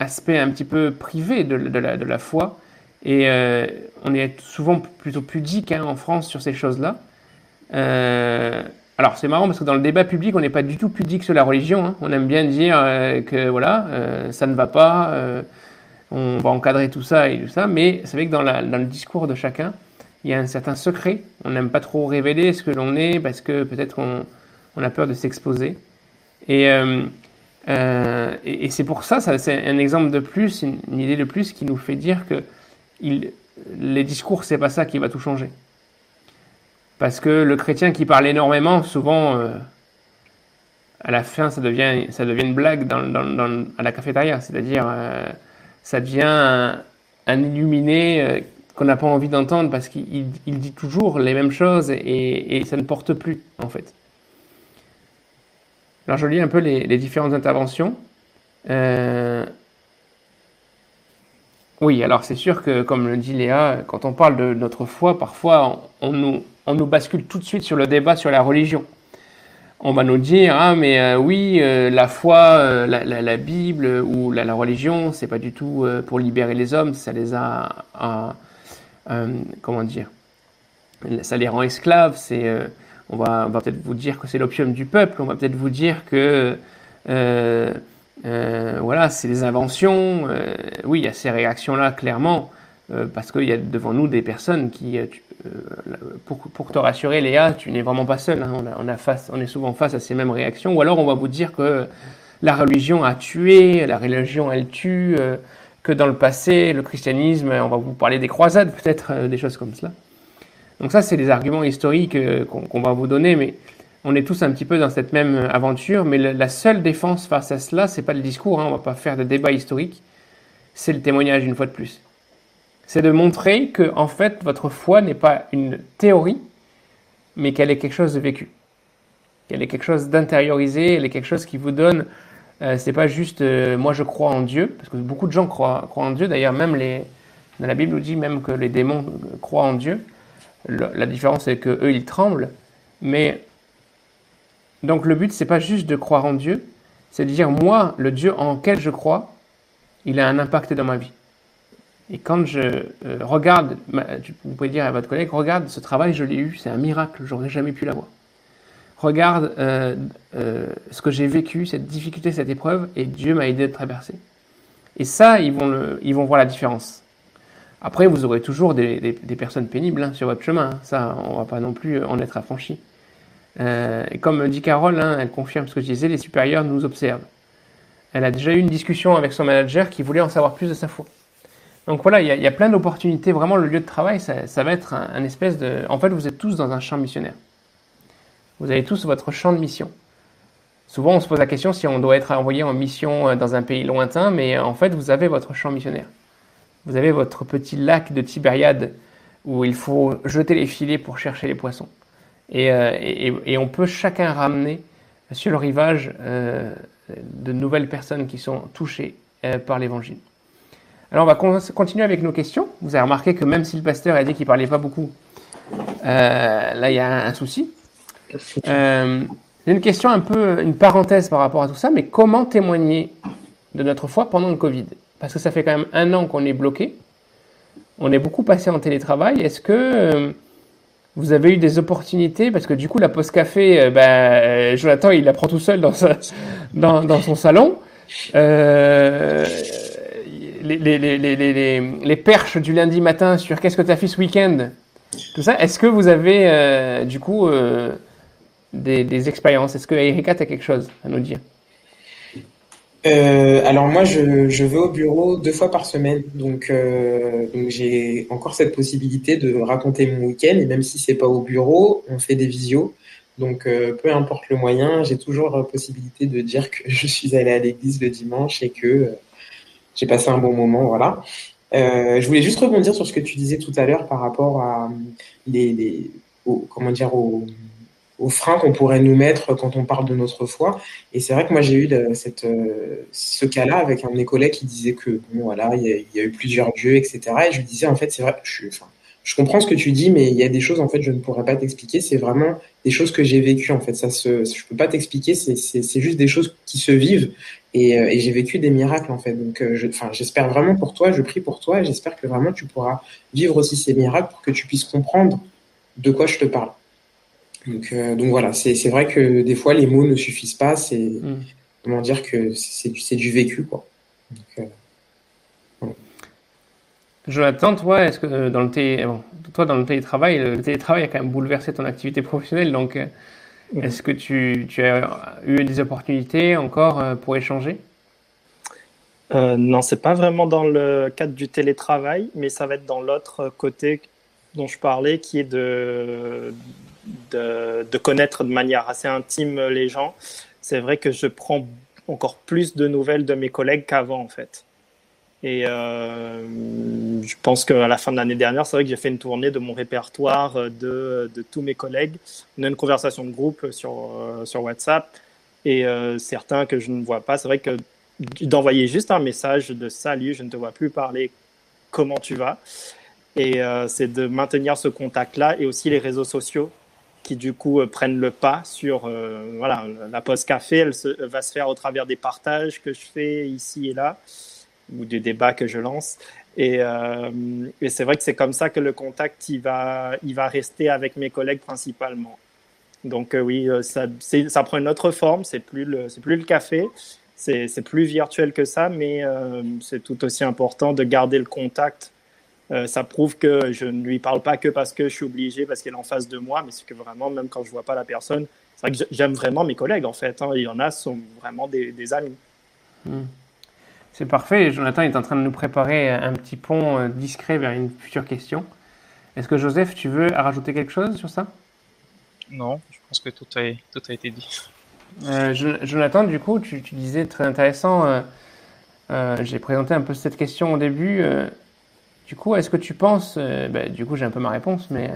aspect un petit peu privé de, la, de la, foi et on est souvent plutôt pudique hein, en France sur ces choses-là. Alors c'est marrant parce que dans le débat public, on n'est pas du tout pudique sur la religion. Hein. On aime bien dire que voilà, ça ne va pas, on va encadrer tout ça et tout ça, mais c'est vrai que dans, le discours de chacun, il y a un certain secret. On n'aime pas trop révéler ce que l'on est parce que peut-être on, a peur de s'exposer. Euh, euh, et, c'est pour ça, c'est un exemple de plus, une, idée de plus qui nous fait dire que les discours, c'est pas ça qui va tout changer. Parce que le chrétien qui parle énormément, souvent, euh, à la fin, ça devient, ça devient une blague dans, à la cafétéria. C'est-à-dire, ça devient un, illuminé qu'on n'a pas envie d'entendre parce qu'il dit toujours les mêmes choses et, ça ne porte plus, en fait. Alors je lis un peu les, différentes interventions. Euh, oui, alors c'est sûr que, comme le dit Léa, quand on parle de notre foi, parfois on, nous, on nous bascule tout de suite sur le débat sur la religion. On va nous dire, ah mais euh, oui, euh, la foi, la, Bible ou la, religion, c'est pas du tout pour libérer les hommes, ça les a euh, comment dire, ça les rend esclaves. Euh, on va, va peut-être vous dire que c'est l'opium du peuple. On va peut-être vous dire que euh, voilà, c'est des inventions. oui, il y a ces réactions-là clairement parce qu'il y a devant nous des personnes qui, pour, pour, te rassurer, Léa, tu n'es vraiment pas seul. Hein. on, est souvent face à ces mêmes réactions. Ou alors on va vous dire que la religion a tué, la religion elle tue, que dans le passé, le christianisme, on va vous parler des croisades, peut-être euh, des choses comme cela. Donc ça, c'est des arguments historiques euh, qu'on va vous donner, mais on est tous un petit peu dans cette même aventure. Mais la seule défense face à cela, c'est pas le discours, hein, on va pas faire de débat historique, c'est le témoignage une fois de plus. C'est de montrer que en fait, votre foi n'est pas une théorie, mais qu'elle est quelque chose de vécu, qu'elle est quelque chose d'intériorisé, elle est quelque chose qui vous donne euh, c'est pas juste euh, moi je crois en Dieu, parce que beaucoup de gens croient, croient en Dieu. D'ailleurs, même les, dans la Bible, on dit même que les démons croient en Dieu. la différence c'est que eux ils tremblent. Mais donc le but c'est pas juste de croire en Dieu, c'est de dire moi le Dieu en quel je crois, il a un impact dans ma vie. Et quand je euh, regarde, vous pouvez dire à votre collègue, regarde ce travail, je l'ai eu, c'est un miracle, j'aurais jamais pu l'avoir regarde euh, euh, ce que j'ai vécu, cette difficulté, cette épreuve, et Dieu m'a aidé à traverser. Et ça, ils vont, voir la différence. Après, vous aurez toujours des, personnes pénibles hein, sur votre chemin. Hein. Ça, on va pas non plus en être affranchi. Et comme dit Carole, hein, elle confirme ce que je disais, les supérieurs nous observent. Elle a déjà eu une discussion avec son manager qui voulait en savoir plus de sa foi. Donc voilà, il y, a, plein d'opportunités. Vraiment, le lieu de travail, ça, va être un, un, espèce de... En fait, vous êtes tous dans un champ missionnaire. Vous avez tous votre champ de mission. Souvent, on se pose la question si on doit être envoyé en mission euh, dans un pays lointain, mais en fait, vous avez votre champ missionnaire. Vous avez votre petit lac de Tibériade où il faut jeter les filets pour chercher les poissons. Et, euh, on peut chacun ramener sur le rivage euh, de nouvelles personnes qui sont touchées par l'évangile. Alors, on va continuer avec nos questions. Vous avez remarqué que même si le pasteur a dit qu'il parlait pas beaucoup, là, il y a un souci. Euh, une question un peu, une parenthèse par rapport à tout ça, mais comment témoigner de notre foi pendant le Covid? Parce que ça fait quand même un an qu'on est bloqué. On est beaucoup passé en télétravail. Est-ce que euh, vous avez eu des opportunités? Parce que du coup, la pause café, euh, ben, Jonathan, il la prend tout seul dans, dans, dans, son salon. Euh, les, perches du lundi matin sur qu'est-ce que tu as fait ce week-end, tout ça. Est-ce que vous avez du coup des, expériences? Est-ce que Erika, tu as quelque chose à nous dire? Euh, alors moi, je, vais au bureau deux fois par semaine, donc, euh, j'ai encore cette possibilité de raconter mon week-end, et même si c'est pas au bureau, on fait des visios. Donc euh, peu importe le moyen, j'ai toujours la possibilité de dire que je suis allé à l'église le dimanche et que euh, j'ai passé un bon moment, voilà. Euh, je voulais juste rebondir sur ce que tu disais tout à l'heure par rapport à les, les aux, comment dire aux freins qu'on pourrait nous mettre quand on parle de notre foi. Et c'est vrai que moi, j'ai eu euh, ce cas-là avec un de mes collègues qui disait que, bon, voilà, il y, a, eu plusieurs dieux, etc. Et je lui disais, en fait, c'est vrai, je, enfin, je comprends ce que tu dis, mais il y a des choses, en fait, je ne pourrais pas t'expliquer. C'est vraiment des choses que j'ai vécues, en fait. Ça se, je peux pas t'expliquer, c'est, juste des choses qui se vivent. Et, euh, et j'ai vécu des miracles, en fait. Donc, euh, je, enfin, j'espère vraiment pour toi, je prie pour toi, j'espère que vraiment tu pourras vivre aussi ces miracles pour que tu puisses comprendre de quoi je te parle. Donc, euh, donc voilà, c'est vrai que des fois les mots ne suffisent pas. C'est mm. comment dire que c'est du, vécu quoi. Donc, euh. Jonathan, toi, est-ce que euh, dans le télé... bon, toi dans le télétravail, le télétravail a quand même bouleversé ton activité professionnelle. Donc, mm. est-ce que tu, tu, as eu des opportunités encore pour échanger? Euh, Non, c'est pas vraiment dans le cadre du télétravail, mais ça va être dans l'autre côté dont je parlais, qui est de de, de, connaître de manière assez intime les gens, c'est vrai que je prends encore plus de nouvelles de mes collègues qu'avant en fait. Et euh, je pense qu'à la fin de l'année dernière, c'est vrai que j'ai fait une tournée de mon répertoire de, de, tous mes collègues. On a une conversation de groupe sur, euh, sur WhatsApp. Et euh, certains que je ne vois pas, c'est vrai que d'envoyer juste un message de salut, je ne te vois plus parler, comment tu vas? Et euh, c'est de maintenir ce contact-là et aussi les réseaux sociaux qui du coup euh, prennent le pas sur euh, voilà la pause café elle, va se faire au travers des partages que je fais ici et là ou des débats que je lance et, euh, et c'est vrai que c'est comme ça que le contact il va il va rester avec mes collègues principalement donc euh, oui euh, ça prend une autre forme c'est plus plus le café c'est plus virtuel que ça mais c'est tout aussi important de garder le contact ça prouve que je ne lui parle pas que parce que je suis obligé, parce qu'elle est en face de moi, mais c'est que vraiment, même quand je vois pas la personne, c'est vrai que j'aime vraiment mes collègues en fait. Hein. Il y en a sont vraiment des, des amis. Hmm. C'est parfait. Jonathan est en train de nous préparer un petit pont euh, discret vers une future question. Est-ce que Joseph, tu veux rajouter quelque chose sur ça? Non, je pense que tout a, tout a été dit. Euh, Jonathan, du coup, tu, tu disais très intéressant. Euh, euh, J'ai présenté un peu cette question au début. Du coup, est-ce que tu penses, euh, ben, du coup j'ai un peu ma réponse, mais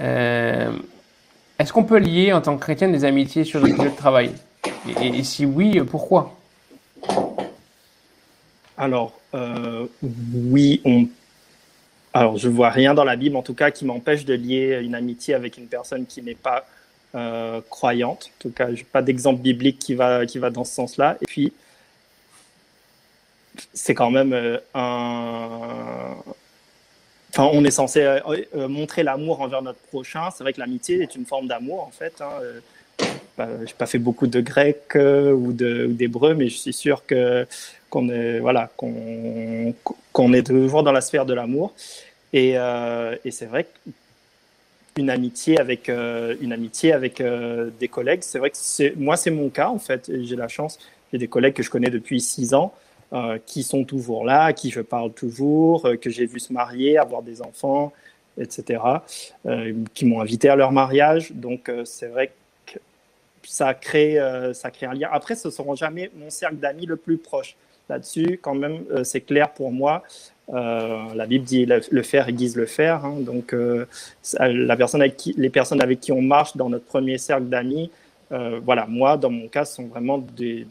euh, est-ce qu'on peut lier en tant que chrétien des amitiés sur le lieu de travail? Et, et, si oui, pourquoi? Alors, euh, oui, on... Alors, je vois rien dans la Bible, en tout cas, qui m'empêche de lier une amitié avec une personne qui n'est pas euh, croyante. En tout cas, je n'ai pas d'exemple biblique qui va, qui va dans ce sens-là. Et puis, c'est quand même euh, un. Enfin, on est censé montrer l'amour envers notre prochain. C'est vrai que l'amitié est une forme d'amour, en fait. Hein. Je n'ai pas fait beaucoup de grec ou d'hébreu, mais je suis sûr que qu'on est voilà qu'on est toujours dans la sphère de l'amour. Et, euh, et c'est vrai qu'une amitié avec une amitié avec des collègues, c'est vrai que c'est moi c'est mon cas en fait. J'ai la chance, j'ai des collègues que je connais depuis six ans euh, qui sont toujours là, qui je parle toujours, euh, que j'ai vu se marier, avoir des enfants, etc., euh, qui m'ont invité à leur mariage. Donc euh, c'est vrai que ça crée, euh, ça crée un lien. Après, ce ne seront jamais mon cercle d'amis le plus proche. Là-dessus, quand même, c'est clair pour moi. la Bible dit le, le faire aiguise le faire. Hein, donc, la personne avec qui, les personnes avec qui on marche dans notre premier cercle d'amis, voilà, moi, dans mon cas, sont vraiment des,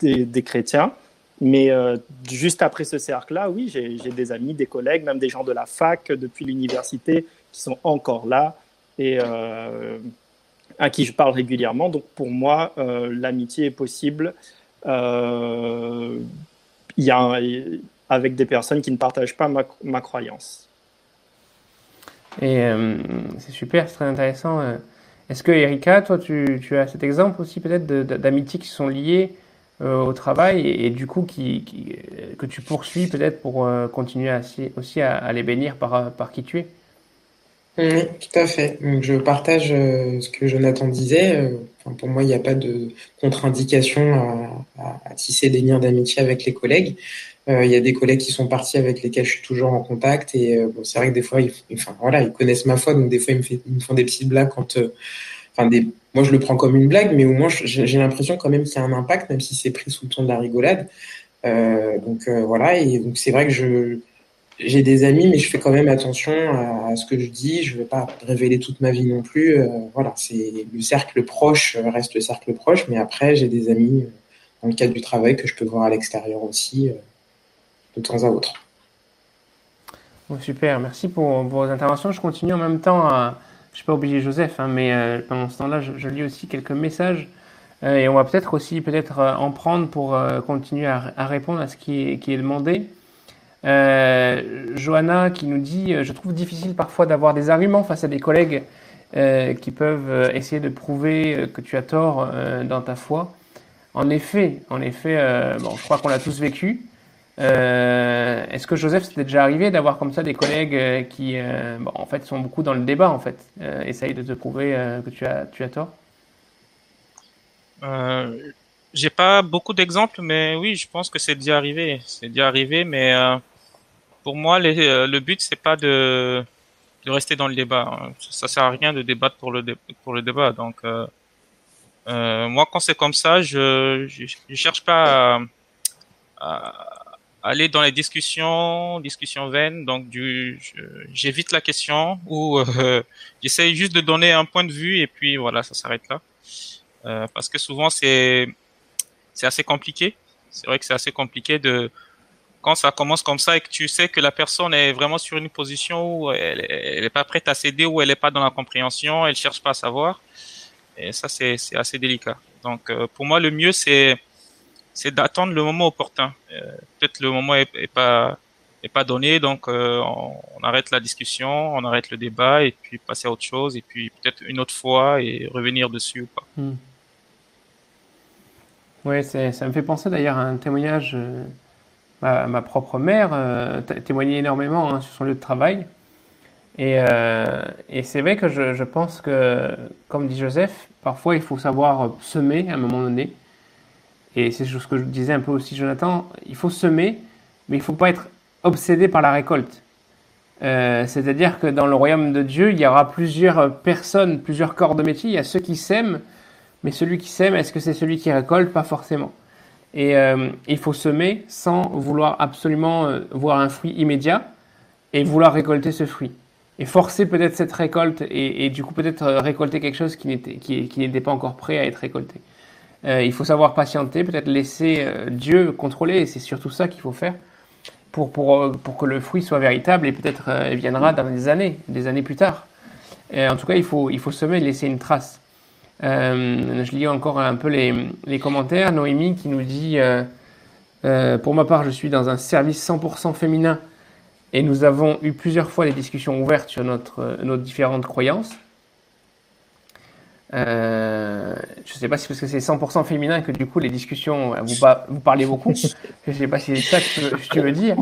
des, chrétiens. Mais euh, juste après ce cercle-là, oui, j'ai des amis, des collègues, même des gens de la fac depuis l'université qui sont encore là et euh, à qui je parle régulièrement. Donc pour moi, euh, l'amitié est possible. Euh, y a avec des personnes qui ne partagent pas ma, ma croyance. Et euh, c'est super, c'est très intéressant. Est-ce que Erika, toi, tu, tu as cet exemple aussi peut-être d'amitiés qui sont liées euh, au travail et, du coup qui, que tu poursuis peut-être pour euh, continuer aussi à, à, les bénir par, par qui tu es? Oui, tout à fait. Donc, je partage ce que Jonathan disait. Enfin, pour moi, il n'y a pas de contre-indication à, tisser des liens d'amitié avec les collègues. Euh, il y a des collègues qui sont partis avec lesquels je suis toujours en contact et euh, c'est vrai que des fois, ils, enfin voilà, ils connaissent ma foi, donc des fois ils me, font des petites blagues quand, euh, enfin moi je le prends comme une blague, mais au moins j'ai l'impression quand même qu'il y a un impact, même si c'est pris sous le ton de la rigolade. donc voilà, et donc c'est vrai que je j'ai des amis, mais je fais quand même attention à, ce que je dis. Je ne vais pas révéler toute ma vie non plus. voilà, c'est le cercle proche reste le cercle proche, mais après j'ai des amis dans le cadre du travail que je peux voir à l'extérieur aussi de temps à autre. super, merci pour, vos interventions. Je continue en même temps à. Je ne suis pas obligé Joseph, hein, mais euh, pendant ce temps-là, je, lis aussi quelques messages. Euh, et on va peut-être aussi peut-être euh, en prendre pour continuer à, répondre à ce qui est demandé. Johanna qui nous dit Je trouve difficile parfois d'avoir des arguments face à des collègues qui peuvent essayer de prouver que tu as tort dans ta foi. En effet, en effet bon, je crois qu'on l'a tous vécu. Euh, est-ce que Joseph, c'était déjà arrivé d'avoir comme ça des collègues euh, qui, euh, en fait, sont beaucoup dans le débat, en fait, essayent de te prouver que tu as, tu as tort? J'ai pas beaucoup d'exemples, mais oui, je pense que c'est déjà arrivé. C'est déjà arrivé, mais pour moi, le but c'est pas de, rester dans le débat. Ça sert à rien de débattre pour le débat. Donc, moi, quand c'est comme ça, je, je, je cherche pas à aller dans les discussions, discussions vaines. Donc, j'évite la question ou euh, j'essaye juste de donner un point de vue et puis voilà, ça s'arrête là. Euh, parce que souvent c'est assez compliqué. C'est vrai que c'est assez compliqué de quand ça commence comme ça et que tu sais que la personne est vraiment sur une position où elle, elle est pas prête à céder ou elle est pas dans la compréhension, elle cherche pas à savoir. Et ça c'est assez délicat. Donc euh, pour moi le mieux c'est d'attendre le moment opportun. Euh, peut-être le moment est, pas est pas donné, donc euh, on, arrête la discussion, on arrête le débat et puis passer à autre chose et puis peut-être une autre fois et revenir dessus ou pas. Oui, ça me fait penser d'ailleurs à un témoignage. Euh, ma, propre mère témoignait énormément hein, sur son lieu de travail. Et, et c'est vrai que je, je, pense que, comme dit Joseph, parfois il faut savoir semer à un moment donné et c'est ce que je disais un peu aussi, Jonathan, il faut semer, mais il ne faut pas être obsédé par la récolte. Euh, c'est-à-dire que dans le royaume de Dieu, il y aura plusieurs personnes, plusieurs corps de métier. Il y a ceux qui sèment, mais celui qui sème, est-ce que c'est celui qui récolte? Pas forcément. Et euh, il faut semer sans vouloir absolument euh, voir un fruit immédiat et vouloir récolter ce fruit. Et forcer peut-être cette récolte et, du coup peut-être récolter quelque chose qui n'était qui, qui pas encore prêt à être récolté. Euh, il faut savoir patienter, peut-être laisser euh, Dieu contrôler, et c'est surtout ça qu'il faut faire pour, pour, euh, pour que le fruit soit véritable et peut-être viendra dans des années, des années plus tard. en tout cas, il faut, il faut semer, laisser une trace. Je lis encore un peu les, les commentaires. Noémie qui nous dit Pour ma part, je suis dans un service 100% féminin et nous avons eu plusieurs fois des discussions ouvertes sur notre, nos différentes croyances. Euh, je ne sais pas si parce que c'est 100% féminin que du coup les discussions euh, vous, vous parlez beaucoup. je ne sais pas si c'est ça que tu veux dire.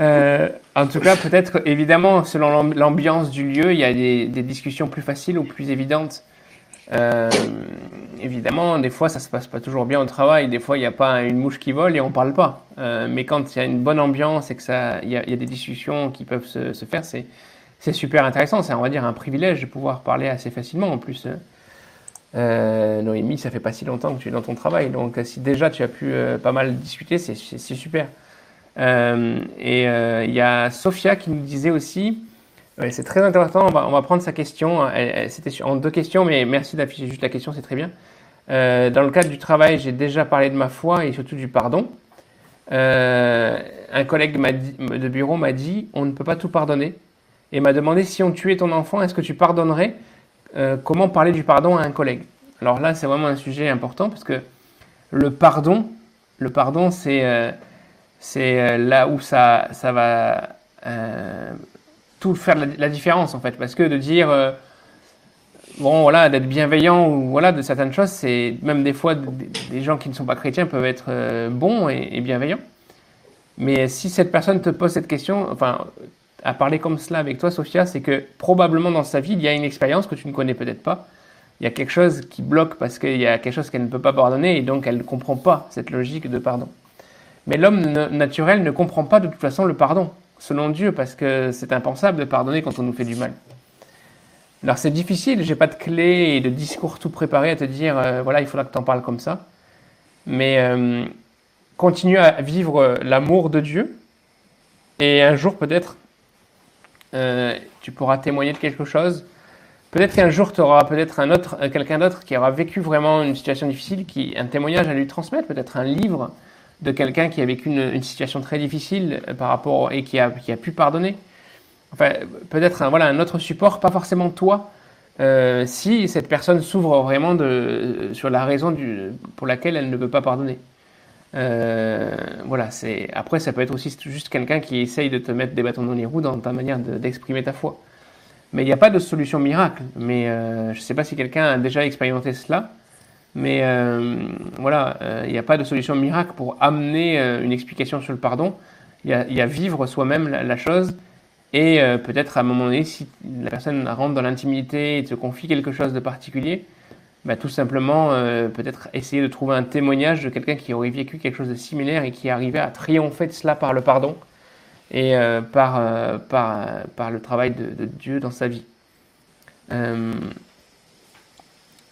Euh, en tout cas, peut-être évidemment selon l'ambiance du lieu, il y a des, des, discussions plus faciles ou plus évidentes. Euh, évidemment, des fois ça se passe pas toujours bien au travail. Des fois il n'y a pas une mouche qui vole et on parle pas. Euh, mais quand il y a une bonne ambiance et que ça, il y a, des discussions qui peuvent se, faire, c'est super intéressant. C'est on va dire un privilège de pouvoir parler assez facilement en plus. Euh, Noémie, ça fait pas si longtemps que tu es dans ton travail, donc si déjà tu as pu pas mal discuter, c'est super. Et il y a Sophia qui nous disait aussi, c'est très intéressant, on va, prendre sa question, c'était en deux questions, mais merci d'afficher juste la question, c'est très bien. dans le cadre du travail, j'ai déjà parlé de ma foi et surtout du pardon. un collègue de bureau m'a dit, on ne peut pas tout pardonner, et m'a demandé si on tuait ton enfant, est-ce que tu pardonnerais euh, comment parler du pardon à un collègue? Alors là, c'est vraiment un sujet important parce que le pardon, le pardon, c'est euh, euh, là où ça va tout faire la, différence en fait. Parce que de dire, bon voilà, d'être bienveillant ou voilà, de certaines choses, c'est même des fois des gens qui ne sont pas chrétiens peuvent être bons et, et, bienveillants. Mais si cette personne te pose cette question, enfin, à parler comme cela avec toi, Sophia, c'est que probablement dans sa vie, il y a une expérience que tu ne connais peut-être pas. Il y a quelque chose qui bloque parce qu'il y a quelque chose qu'elle ne peut pas pardonner et donc elle ne comprend pas cette logique de pardon. Mais l'homme naturel ne comprend pas de toute façon le pardon, selon Dieu, parce que c'est impensable de pardonner quand on nous fait du mal. Alors c'est difficile, j'ai pas de clé et de discours tout préparé à te dire, euh, voilà, il faudra que tu en parles comme ça. Mais euh, continue à vivre l'amour de Dieu et un jour peut-être euh, tu pourras témoigner de quelque chose. Peut-être qu'un jour, tu auras peut-être un autre, euh, quelqu'un d'autre qui aura vécu vraiment une situation difficile, qui un témoignage à lui transmettre, peut-être un livre de quelqu'un qui a vécu une, situation très difficile euh, par rapport et qui a, qui a pu pardonner. Enfin, peut-être un, voilà, un autre support, pas forcément toi, si cette personne s'ouvre vraiment de, sur la raison du, pour laquelle elle ne peut pas pardonner. Euh, voilà, c'est après ça peut être aussi juste quelqu'un qui essaye de te mettre des bâtons dans les roues dans ta manière d'exprimer ta foi. Mais il n'y a pas de solution miracle. Mais euh, je ne sais pas si quelqu'un a déjà expérimenté cela. Mais euh, voilà, il n'y a pas de solution miracle pour amener une explication sur le pardon. Il y a, vivre soi-même la, chose. Et peut-être à un moment donné, si la personne rentre dans l'intimité et te confie quelque chose de particulier, bah, tout simplement euh, peut-être essayer de trouver un témoignage de quelqu'un qui aurait vécu quelque chose de similaire et qui arrivait à triompher de cela par le pardon et euh, par, euh, par, par, le travail de, Dieu dans sa vie.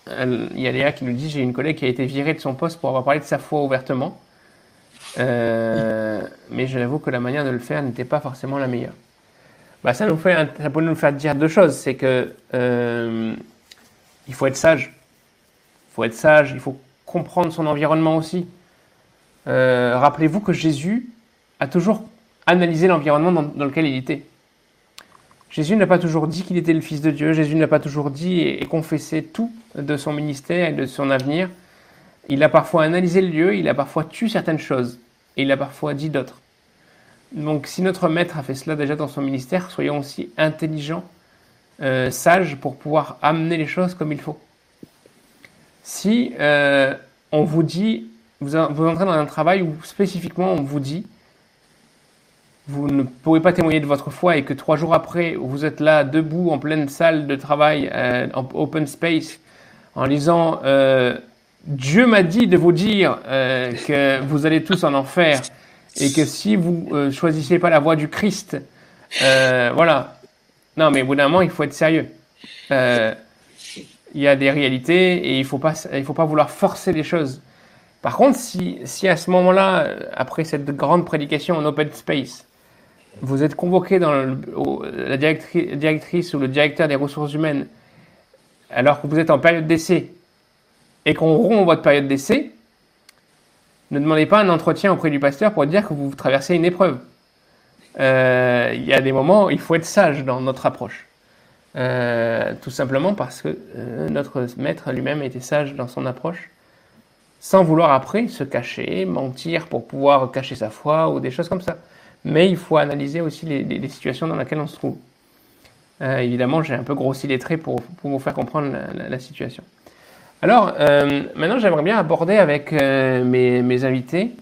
Il y a Léa qui nous dit j'ai une collègue qui a été virée de son poste pour avoir parlé de sa foi ouvertement. mais je l'avoue que la manière de le faire n'était pas forcément la meilleure. Bah, ça, nous fait, ça peut nous faire dire deux choses. C'est que il faut être sage faut être sage, il faut comprendre son environnement aussi. Euh, rappelez-vous que Jésus a toujours analysé l'environnement dans, lequel il était. Jésus n'a pas toujours dit qu'il était le Fils de Dieu, Jésus n'a pas toujours dit et, confessé tout de son ministère et de son avenir. Il a parfois analysé le lieu, il a parfois tué certaines choses, et il a parfois dit d'autres. Donc si notre Maître a fait cela déjà dans son ministère, soyons aussi intelligents, euh, sages pour pouvoir amener les choses comme il faut. Si euh, on vous dit, vous, vous entrez dans un travail où spécifiquement on vous dit, vous ne pouvez pas témoigner de votre foi et que trois jours après, vous êtes là debout en pleine salle de travail, euh, en open space, en lisant euh, Dieu m'a dit de vous dire que vous allez tous en enfer et que si vous ne choisissez pas la voie du Christ, voilà. Non, mais au bout d'un moment, il faut être sérieux il y a des réalités et il faut pas, il faut pas vouloir forcer les choses. Par contre, si, si à ce moment-là, euh, après cette grande prédication en open space, vous êtes convoqué dans la directrice, ou le directeur des ressources humaines, alors que vous êtes en période d'essai et qu'on rompt votre période d'essai, ne demandez pas un entretien auprès du pasteur pour dire que vous traversez une épreuve. Euh, il y a des moments où il faut être sage dans notre approche. Euh, tout simplement parce que euh, notre maître lui-même était sage dans son approche, sans vouloir après se cacher, mentir pour pouvoir cacher sa foi ou des choses comme ça. Mais il faut analyser aussi les, situations dans lesquelles on se trouve. Euh, évidemment, j'ai un peu grossi les traits pour, vous faire comprendre la, situation. Alors, maintenant, j'aimerais bien aborder avec mes, mes, invités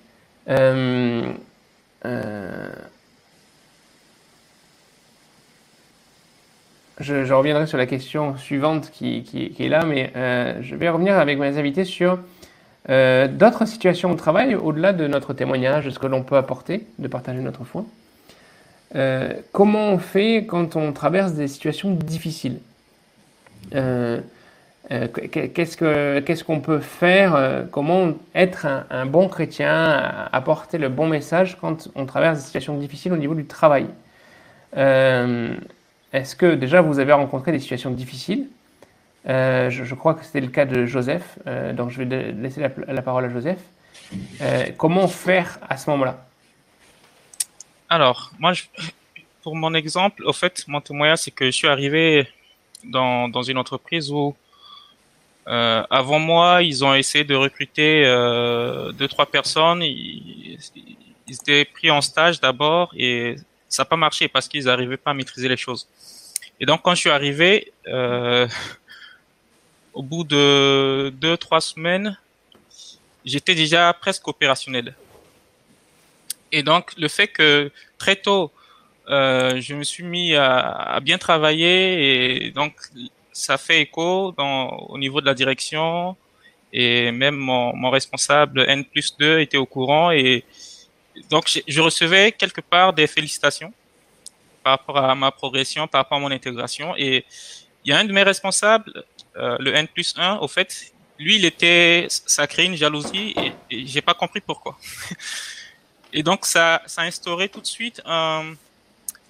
je, reviendrai sur la question suivante qui, est là, mais euh, je vais revenir avec mes invités sur euh, d'autres situations au travail, au-delà de notre témoignage, de ce que l'on peut apporter, de partager notre foi. Euh, comment on fait quand on traverse des situations difficiles Qu'est-ce qu'on peut faire Comment être un, bon chrétien, apporter le bon message quand on traverse des situations difficiles au niveau du travail est-ce que déjà vous avez rencontré des situations difficiles euh, je, crois que c'était le cas de Joseph, euh, donc je vais laisser la, parole à Joseph. Euh, comment faire à ce moment-là? Alors, moi, pour mon exemple, au fait, mon témoignage, c'est que je suis arrivé dans, une entreprise où, avant moi, ils ont essayé de recruter deux, trois personnes. Ils, étaient pris en stage d'abord et ça n'a pas marché parce qu'ils n'arrivaient pas à maîtriser les choses. Et donc quand je suis arrivé, au bout de deux trois semaines, j'étais déjà presque opérationnel. Et donc le fait que très tôt euh, je me suis mis à, à, bien travailler et donc ça fait écho dans, au niveau de la direction et même mon, mon responsable N plus 2 était au courant et donc je recevais quelque part des félicitations par rapport à ma progression, par rapport à mon intégration et il y a un de mes responsables, euh, le N plus 1, au fait, lui, il était, ça a créé une jalousie et, et j'ai pas compris pourquoi. et donc ça, ça a instauré tout de suite un,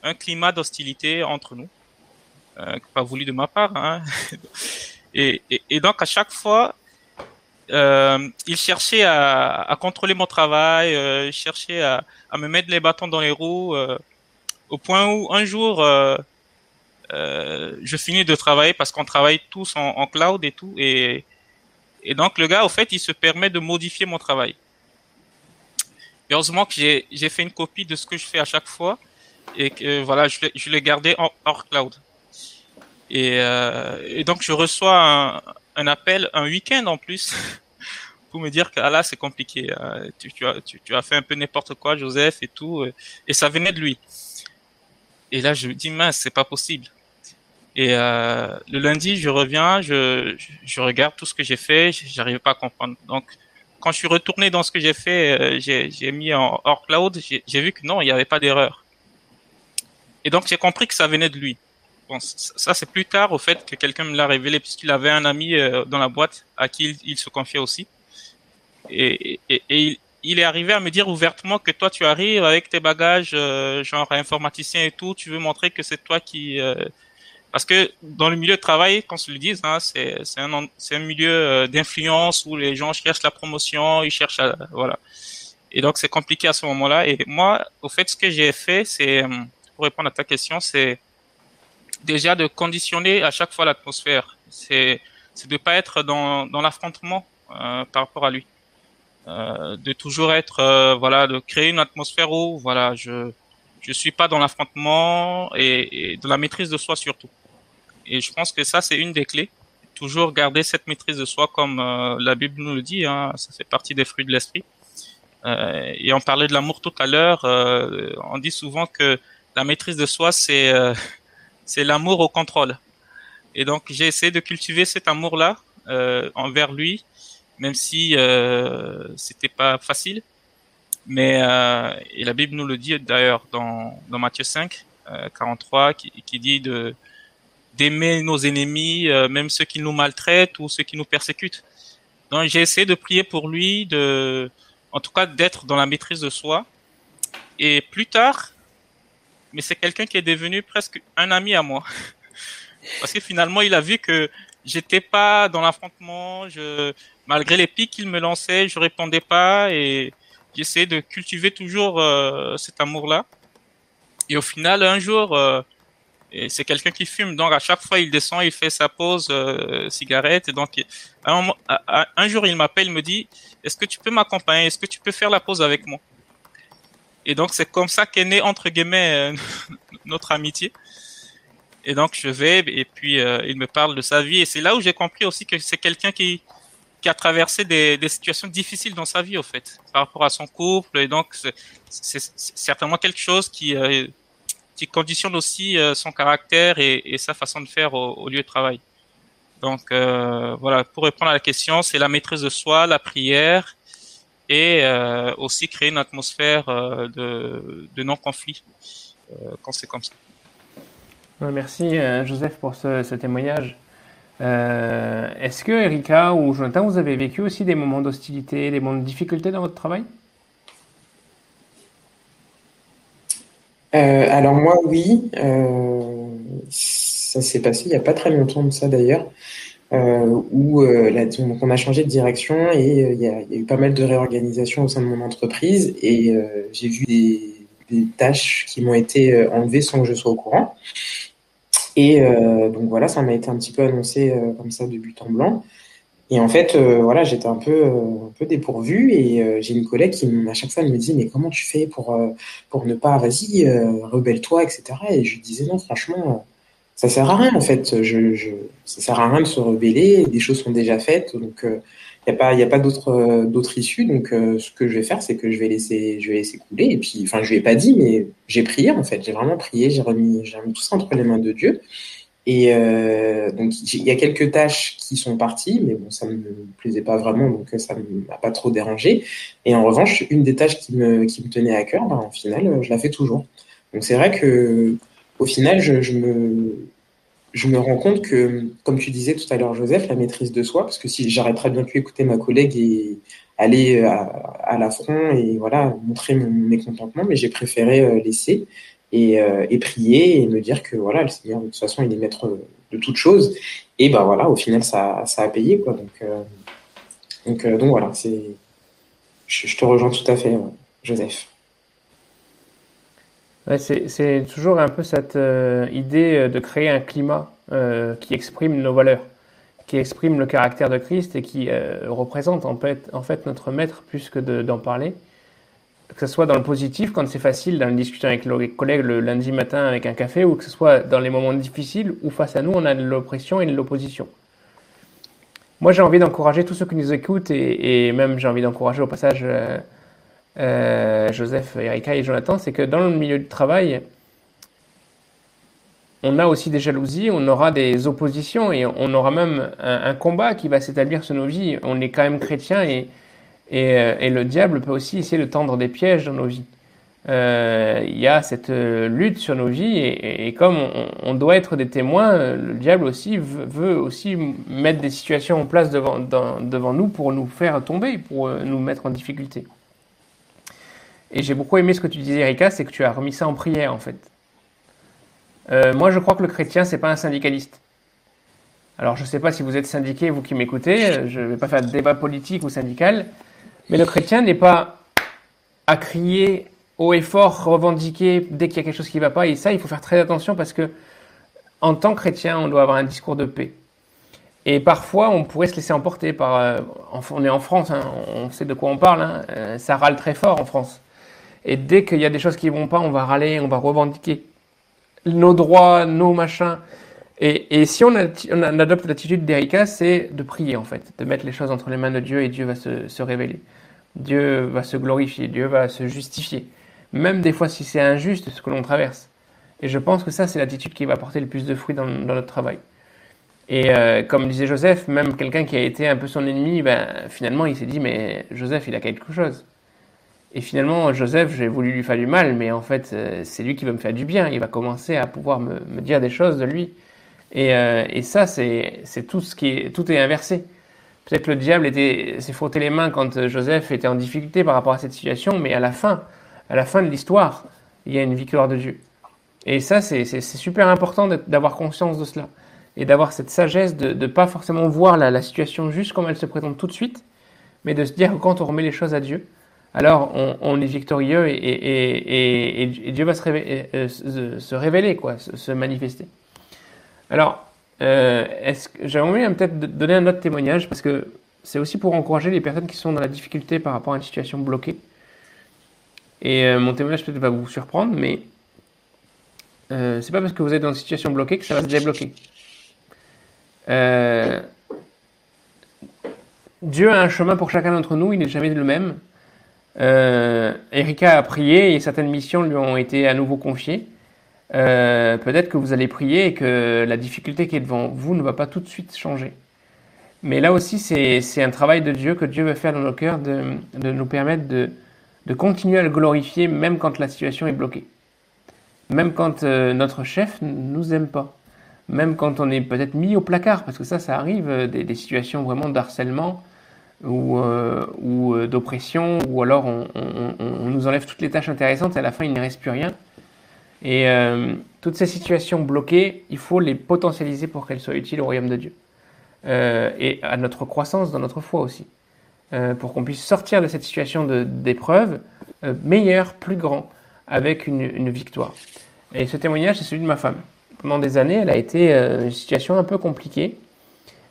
un climat d'hostilité entre nous, euh, pas voulu de ma part. Hein. et, et, donc à chaque fois, euh, il cherchait à, à, contrôler mon travail, euh, il cherchait à, à, me mettre les bâtons dans les roues, euh, au point où un jour, euh, euh, je finis de travailler parce qu'on travaille tous en, cloud et tout, et, et donc le gars, au fait, il se permet de modifier mon travail. heureusement que j'ai fait une copie de ce que je fais à chaque fois et que voilà, je, l'ai gardé hors cloud. Et, euh, et, donc je reçois un, appel un week-end en plus pour me dire que ah là c'est compliqué, euh, tu, as fait un peu n'importe quoi, Joseph et tout, et ça venait de lui. Et là je me dis mince, c'est pas possible. Et euh, le lundi je reviens, je, regarde tout ce que j'ai fait, j'arrive pas à comprendre. Donc quand je suis retourné dans ce que j'ai fait, euh, j'ai mis en hors cloud, j'ai vu que non, il n'y avait pas d'erreur. Et donc j'ai compris que ça venait de lui. Ça c'est plus tard au fait que quelqu'un me l'a révélé puisqu'il avait un ami euh, dans la boîte à qui il, il se confiait aussi. Et, et, et il, est arrivé à me dire ouvertement que toi tu arrives avec tes bagages euh, genre informaticien et tout, tu veux montrer que c'est toi qui euh, parce que dans le milieu de travail, qu'on se le dise, hein, c'est un milieu euh, d'influence où les gens cherchent la promotion, ils cherchent à, voilà. Et donc c'est compliqué à ce moment-là. Et moi, au fait, ce que j'ai fait, c'est pour répondre à ta question, c'est déjà de conditionner à chaque fois l'atmosphère. C'est c'est de pas être dans l'affrontement par rapport à lui, euh, de toujours être euh, voilà, de créer une atmosphère où voilà, je je suis pas dans l'affrontement et, et de la maîtrise de soi surtout. Et je pense que ça c'est une des clés. Toujours garder cette maîtrise de soi comme euh, la Bible nous le dit, hein, ça fait partie des fruits de l'esprit. Euh, et on parlait de l'amour tout à l'heure. Euh, on dit souvent que la maîtrise de soi, c'est c'est l'amour au contrôle. Et donc j'ai essayé de cultiver cet amour-là euh, envers lui, même si euh, c'était pas facile. Mais euh, et la Bible nous le dit d'ailleurs dans, dans Matthieu 5, 43, qui, qui dit de d'aimer nos ennemis, même ceux qui nous maltraitent ou ceux qui nous persécutent. Donc j'ai essayé de prier pour lui, de en tout cas d'être dans la maîtrise de soi. Et plus tard, mais c'est quelqu'un qui est devenu presque un ami à moi. Parce que finalement, il a vu que j'étais pas dans l'affrontement, je, malgré les pics qu'il me lançait, je répondais pas et j'essayais de cultiver toujours euh, cet amour-là. Et au final, un jour, euh, c'est quelqu'un qui fume, donc à chaque fois il descend, il fait sa pause euh, cigarette. Et donc un, un jour, il m'appelle, il me dit "Est-ce que tu peux m'accompagner? Est-ce que tu peux faire la pause avec moi Et donc c'est comme ça qu'est né entre guillemets euh, notre amitié. Et donc je vais et puis euh, il me parle de sa vie et c'est là où j'ai compris aussi que c'est quelqu'un qui qui a traversé des, des, situations difficiles dans sa vie au fait par rapport à son couple et donc c'est certainement quelque chose qui euh, qui conditionne aussi euh, son caractère et, et, sa façon de faire au, au lieu de travail. Donc euh, voilà, pour répondre à la question, c'est la maîtrise de soi, la prière et euh, aussi créer une atmosphère euh, de, de non-conflit quand c'est comme ça. Merci Joseph pour ce, témoignage. Est-ce que Erika ou Jonathan, vous avez vécu aussi des moments d'hostilité, des moments de difficulté dans votre travail? Euh, alors moi, oui. Euh, ça s'est passé il n'y a pas très longtemps de ça d'ailleurs, euh, où euh, on a changé de direction et il y, a, eu pas mal de réorganisation au sein de mon entreprise et j'ai vu des, tâches qui m'ont été enlevées sans que je sois au courant. Et donc voilà, ça m'a été un petit peu annoncé comme ça de but en blanc. Et en fait, euh, voilà, j'étais un peu, euh, un peu dépourvu et euh, j'ai une collègue qui, à chaque fois, me dit mais comment tu fais pour, pour ne pas, vas-y, rebelle-toi, etc. Et je disais non, franchement, ça sert à rien en fait. Je, je, ça sert à rien de se rebeller. Des choses sont déjà faites, donc il n'y a pas, y a pas d'autre d'autre issue. Donc ce que je vais faire, c'est que je vais laisser, je vais laisser couler. Et puis, enfin, je lui ai pas dit, mais j'ai prié en fait. J'ai vraiment prié. J'ai remis, j'ai remis tout ça entre les mains de Dieu. Et euh, donc, il y a quelques tâches qui sont parties, mais bon, ça ne me plaisait pas vraiment, donc ça ne m'a pas trop dérangé. Et en revanche, une des tâches qui me, qui me tenait à cœur, ben, au final, je la fais toujours. Donc, c'est vrai que au final, je, je, me, je me rends compte que, comme tu disais tout à l'heure, Joseph, la maîtrise de soi, parce que si très bien pu écouter ma collègue et aller à, à l'affront et voilà, montrer mon mécontentement, mais j'ai préféré euh, laisser et, euh, et, prier et me dire que voilà, le Seigneur, de toute façon, il est maître de toutes choses. Et ben voilà, au final, ça, a payé. Quoi. Donc, euh, euh, voilà, c'est, je, te rejoins tout à fait, Joseph. C'est toujours un peu cette euh, idée de créer un climat euh, qui exprime nos valeurs, qui exprime le caractère de Christ et qui euh, représente en fait, notre maître plus que d'en parler que ce soit dans le positif, quand c'est facile, dans une discussion avec les collègues le lundi matin avec un café, ou que ce soit dans les moments difficiles où face à nous, on a de l'oppression et de l'opposition. Moi, j'ai envie d'encourager tous ceux qui nous écoutent, et même j'ai envie d'encourager au passage euh, Joseph, Erika et Jonathan, c'est que dans le milieu du travail, on a aussi des jalousies, on aura des oppositions, et on aura même un, combat qui va s'établir sur nos vies. On est quand même chrétien, et et, euh, le diable peut aussi essayer de tendre des pièges dans nos vies. Euh, il y a cette lutte sur nos vies et, comme on, doit être des témoins, le diable aussi veut, aussi mettre des situations en place devant, devant nous pour nous faire tomber, pour nous mettre en difficulté. Et j'ai beaucoup aimé ce que tu disais, Erika, c'est que tu as remis ça en prière en fait. Euh, moi, je crois que le chrétien, c'est pas un syndicaliste. Alors, je ne sais pas si vous êtes syndiqué, vous qui m'écoutez, je ne vais pas faire de débat politique ou syndical, mais le chrétien n'est pas à crier haut et fort, revendiquer dès qu'il y a quelque chose qui ne va pas. Et ça, il faut faire très attention parce que, en tant que chrétien, on doit avoir un discours de paix. Et parfois, on pourrait se laisser emporter par. Euh, on est en France, hein, on sait de quoi on parle. Hein, euh, ça râle très fort en France. Et dès qu'il y a des choses qui vont pas, on va râler, on va revendiquer nos droits, nos machins. Et, si on, adopte l'attitude d'Erika, c'est de prier en fait, de mettre les choses entre les mains de Dieu et Dieu va se, révéler. Dieu va se glorifier, Dieu va se justifier. Même des fois si c'est injuste ce que l'on traverse. Et je pense que ça, c'est l'attitude qui va porter le plus de fruits dans, dans notre travail. Et euh, comme disait Joseph, même quelqu'un qui a été un peu son ennemi, ben, finalement, il s'est dit, mais Joseph, il a quelque chose. Et finalement, Joseph, j'ai voulu lui faire du mal, mais en fait, euh, c'est lui qui va me faire du bien. Il va commencer à pouvoir me, dire des choses de lui. Et, euh, ça, c'est tout ce qui est, tout est inversé. Peut-être le diable s'est frotté les mains quand Joseph était en difficulté par rapport à cette situation, mais à la fin, à la fin de l'histoire, il y a une victoire de Dieu. Et ça, c'est super important d'avoir conscience de cela. Et d'avoir cette sagesse de ne pas forcément voir la, situation juste comme elle se présente tout de suite, mais de se dire que quand on remet les choses à Dieu, alors on, est victorieux et, Dieu va se révéler, euh, se, révéler quoi, se, se manifester. Alors, euh, j'aimerais envie peut-être donner un autre témoignage parce que c'est aussi pour encourager les personnes qui sont dans la difficulté par rapport à une situation bloquée. Et euh, mon témoignage peut-être va vous surprendre, mais euh, c'est pas parce que vous êtes dans une situation bloquée que ça va se débloquer. Euh, Dieu a un chemin pour chacun d'entre nous, il n'est jamais le même. Euh, Erika a prié et certaines missions lui ont été à nouveau confiées. Euh, peut-être que vous allez prier et que la difficulté qui est devant vous ne va pas tout de suite changer. Mais là aussi, c'est un travail de Dieu que Dieu veut faire dans nos cœurs, de, nous permettre de, continuer à le glorifier même quand la situation est bloquée. Même quand euh, notre chef ne nous aime pas. Même quand on est peut-être mis au placard, parce que ça, ça arrive, des, des situations vraiment d'harcèlement ou, euh, ou euh, d'oppression, ou alors on, nous enlève toutes les tâches intéressantes et à la fin, il ne reste plus rien. Et euh, toutes ces situations bloquées, il faut les potentialiser pour qu'elles soient utiles au royaume de Dieu. Euh, et à notre croissance dans notre foi aussi. Pour qu'on puisse sortir de cette situation d'épreuve euh, meilleur, plus grand, avec une, une, victoire. Et ce témoignage, c'est celui de ma femme. Pendant des années, elle a été une situation un peu compliquée.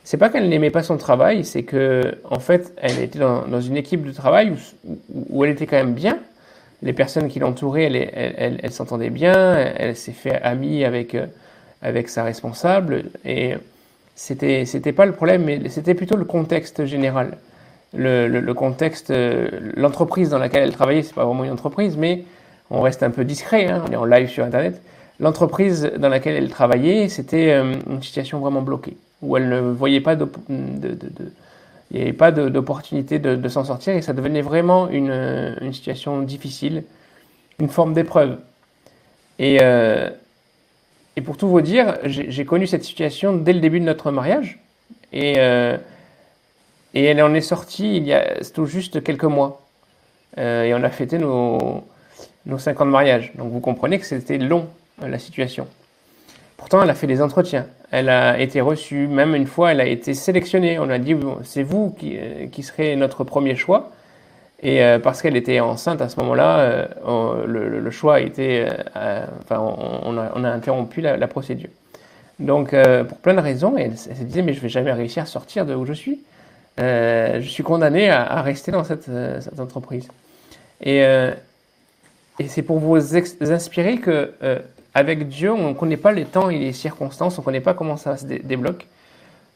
C'est pas qu'elle n'aimait pas son travail, c'est que, en fait, elle était dans, une équipe de travail où, elle était quand même bien, les personnes qui l'entouraient, elle, elle, s'entendait bien, elle, s'est fait amie avec, avec sa responsable. Et c'était, c'était pas le problème, mais c'était plutôt le contexte général. Le, contexte, euh, l'entreprise dans laquelle elle travaillait, c'est pas vraiment une entreprise, mais on reste un peu discret, hein, on est en live sur Internet. L'entreprise dans laquelle elle travaillait, c'était euh, une situation vraiment bloquée, où elle ne voyait pas de, il n'y avait pas d'opportunité de, s'en sortir et ça devenait vraiment une, situation difficile, une forme d'épreuve. Et, euh, pour tout vous dire, j'ai connu cette situation dès le début de notre mariage. Et, euh, et elle en est sortie il y a tout juste quelques mois. Euh, et on a fêté nos, nos 5 ans de mariage. Donc vous comprenez que c'était long, la situation. Pourtant, elle a fait des entretiens. Elle a été reçue, même une fois, elle a été sélectionnée. On a dit, c'est vous qui, euh, qui serez notre premier choix. Et euh, parce qu'elle était enceinte à ce moment-là, euh, le, choix a été, enfin, on, a, interrompu la, procédure. Donc, pour plein de raisons, elle, se disait, mais je vais jamais réussir à sortir de où je suis. je suis condamné à, à rester dans cette, cette entreprise. Et, et c'est pour vous inspirer que avec Dieu, on ne connaît pas les temps et les circonstances, on ne connaît pas comment ça se débloque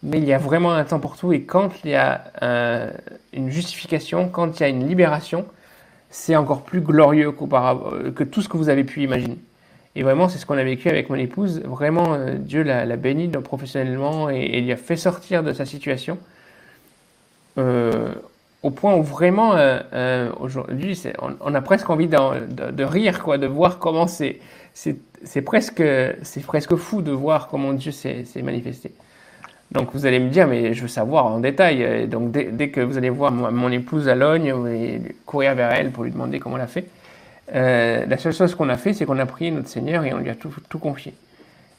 mais il y a vraiment un temps pour tout. Et quand il y a euh, une justification, quand il y a une libération, c'est encore plus glorieux euh, que tout ce que vous avez pu imaginer. Et vraiment, c'est ce qu'on a vécu avec mon épouse. Vraiment, euh, Dieu l'a béni professionnellement et, il lui a fait sortir de sa situation. au point où vraiment, aujourd'hui, on, on, a presque envie de, de, rire, quoi, de voir comment c'est, c'est presque, c'est presque fou de voir comment Dieu s'est manifesté. Donc vous allez me dire, mais je veux savoir en détail. donc dès, que vous allez voir mon, épouse à Logne, vous allez courir vers elle pour lui demander comment elle a fait. Euh, la seule chose qu'on a fait, c'est qu'on a prié notre Seigneur et on lui a tout, tout confié.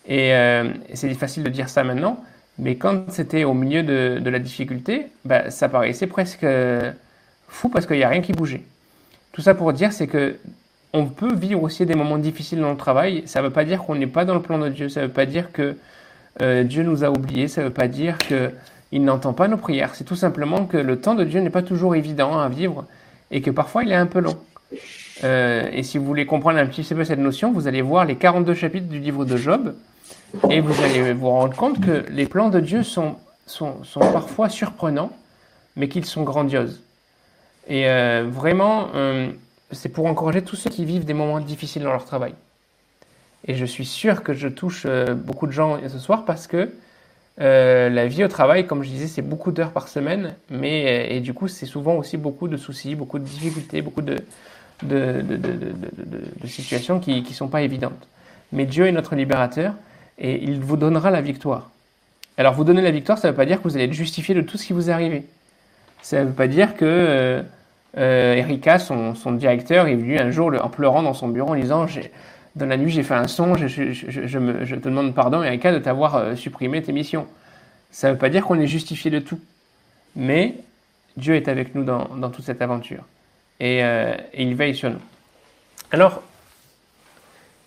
Et euh, c'est facile de dire ça maintenant, mais quand c'était au milieu de, de la difficulté, bah, ça paraissait presque fou parce qu'il n'y a rien qui bougeait. Tout ça pour dire, c'est que on peut vivre aussi des moments difficiles dans le travail. Ça ne veut pas dire qu'on n'est pas dans le plan de Dieu. Ça ne veut pas dire que euh, Dieu nous a oubliés, ça ne veut pas dire qu'il n'entend pas nos prières. C'est tout simplement que le temps de Dieu n'est pas toujours évident à vivre et que parfois il est un peu long. Euh, et si vous voulez comprendre un petit peu cette notion, vous allez voir les 42 chapitres du livre de Job et vous allez vous rendre compte que les plans de Dieu sont, sont, parfois surprenants, mais qu'ils sont grandioses. Et euh, vraiment, c'est pour encourager tous ceux qui vivent des moments difficiles dans leur travail. Et je suis sûr que je touche euh, beaucoup de gens ce soir parce que euh, la vie au travail, comme je disais, c'est beaucoup d'heures par semaine, mais euh, et du coup, c'est souvent aussi beaucoup de soucis, beaucoup de difficultés, beaucoup de, situations qui ne sont pas évidentes. Mais Dieu est notre libérateur et il vous donnera la victoire. Alors, vous donner la victoire, ça ne veut pas dire que vous allez être justifié de tout ce qui vous est arrivé. Ça ne veut pas dire que Erika, son, directeur, est venu un jour en pleurant dans son bureau en disant dans la nuit, j'ai fait un son, je, te demande pardon, Erika, de t'avoir euh, supprimé tes missions. Ça ne veut pas dire qu'on est justifié de tout. Mais Dieu est avec nous dans, toute cette aventure. Euh, et, il veille sur nous. Alors,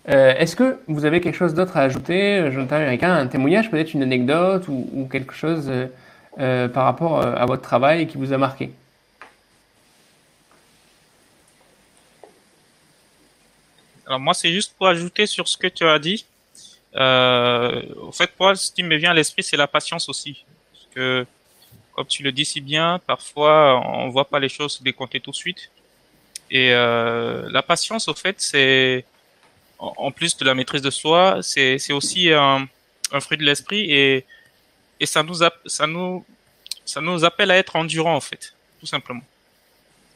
euh, est-ce que vous avez quelque chose d'autre à ajouter, Jonathan Erika, un témoignage, peut-être une anecdote ou quelque chose par rapport à votre travail qui vous a marqué? Alors moi, c'est juste pour ajouter sur ce que tu as dit. Euh, au fait, moi, ce qui me vient à l'esprit, c'est la patience aussi. Parce que, comme tu le dis si bien, parfois, on voit pas les choses se décompter tout de suite. Et euh, la patience, au fait, c'est en plus de la maîtrise de soi, c'est aussi un, un, fruit de l'esprit et, et ça nous ça nous ça nous appelle à être endurant en fait, tout simplement.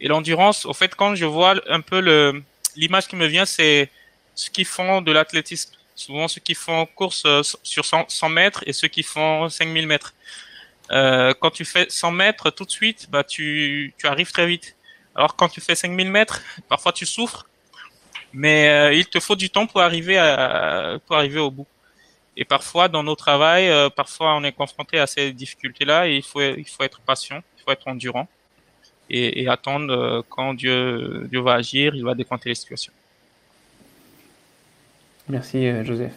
Et l'endurance, au fait, quand je vois un peu le l'image qui me vient, c'est ceux qui font de l'athlétisme. Souvent ceux qui font course euh, sur 100, mètres et ceux qui font 5000 mètres. Euh, quand tu fais 100 mètres tout de suite, bah tu, arrives très vite. Alors quand tu fais 5000 mètres, parfois tu souffres, mais euh, il te faut du temps pour arriver au bout. Et parfois dans nos travails, parfois on est confronté à ces difficultés-là et il faut être patient, il faut être endurant et, et attendre euh, quand Dieu, Dieu va agir, il va décompter les situations. Merci euh, Joseph.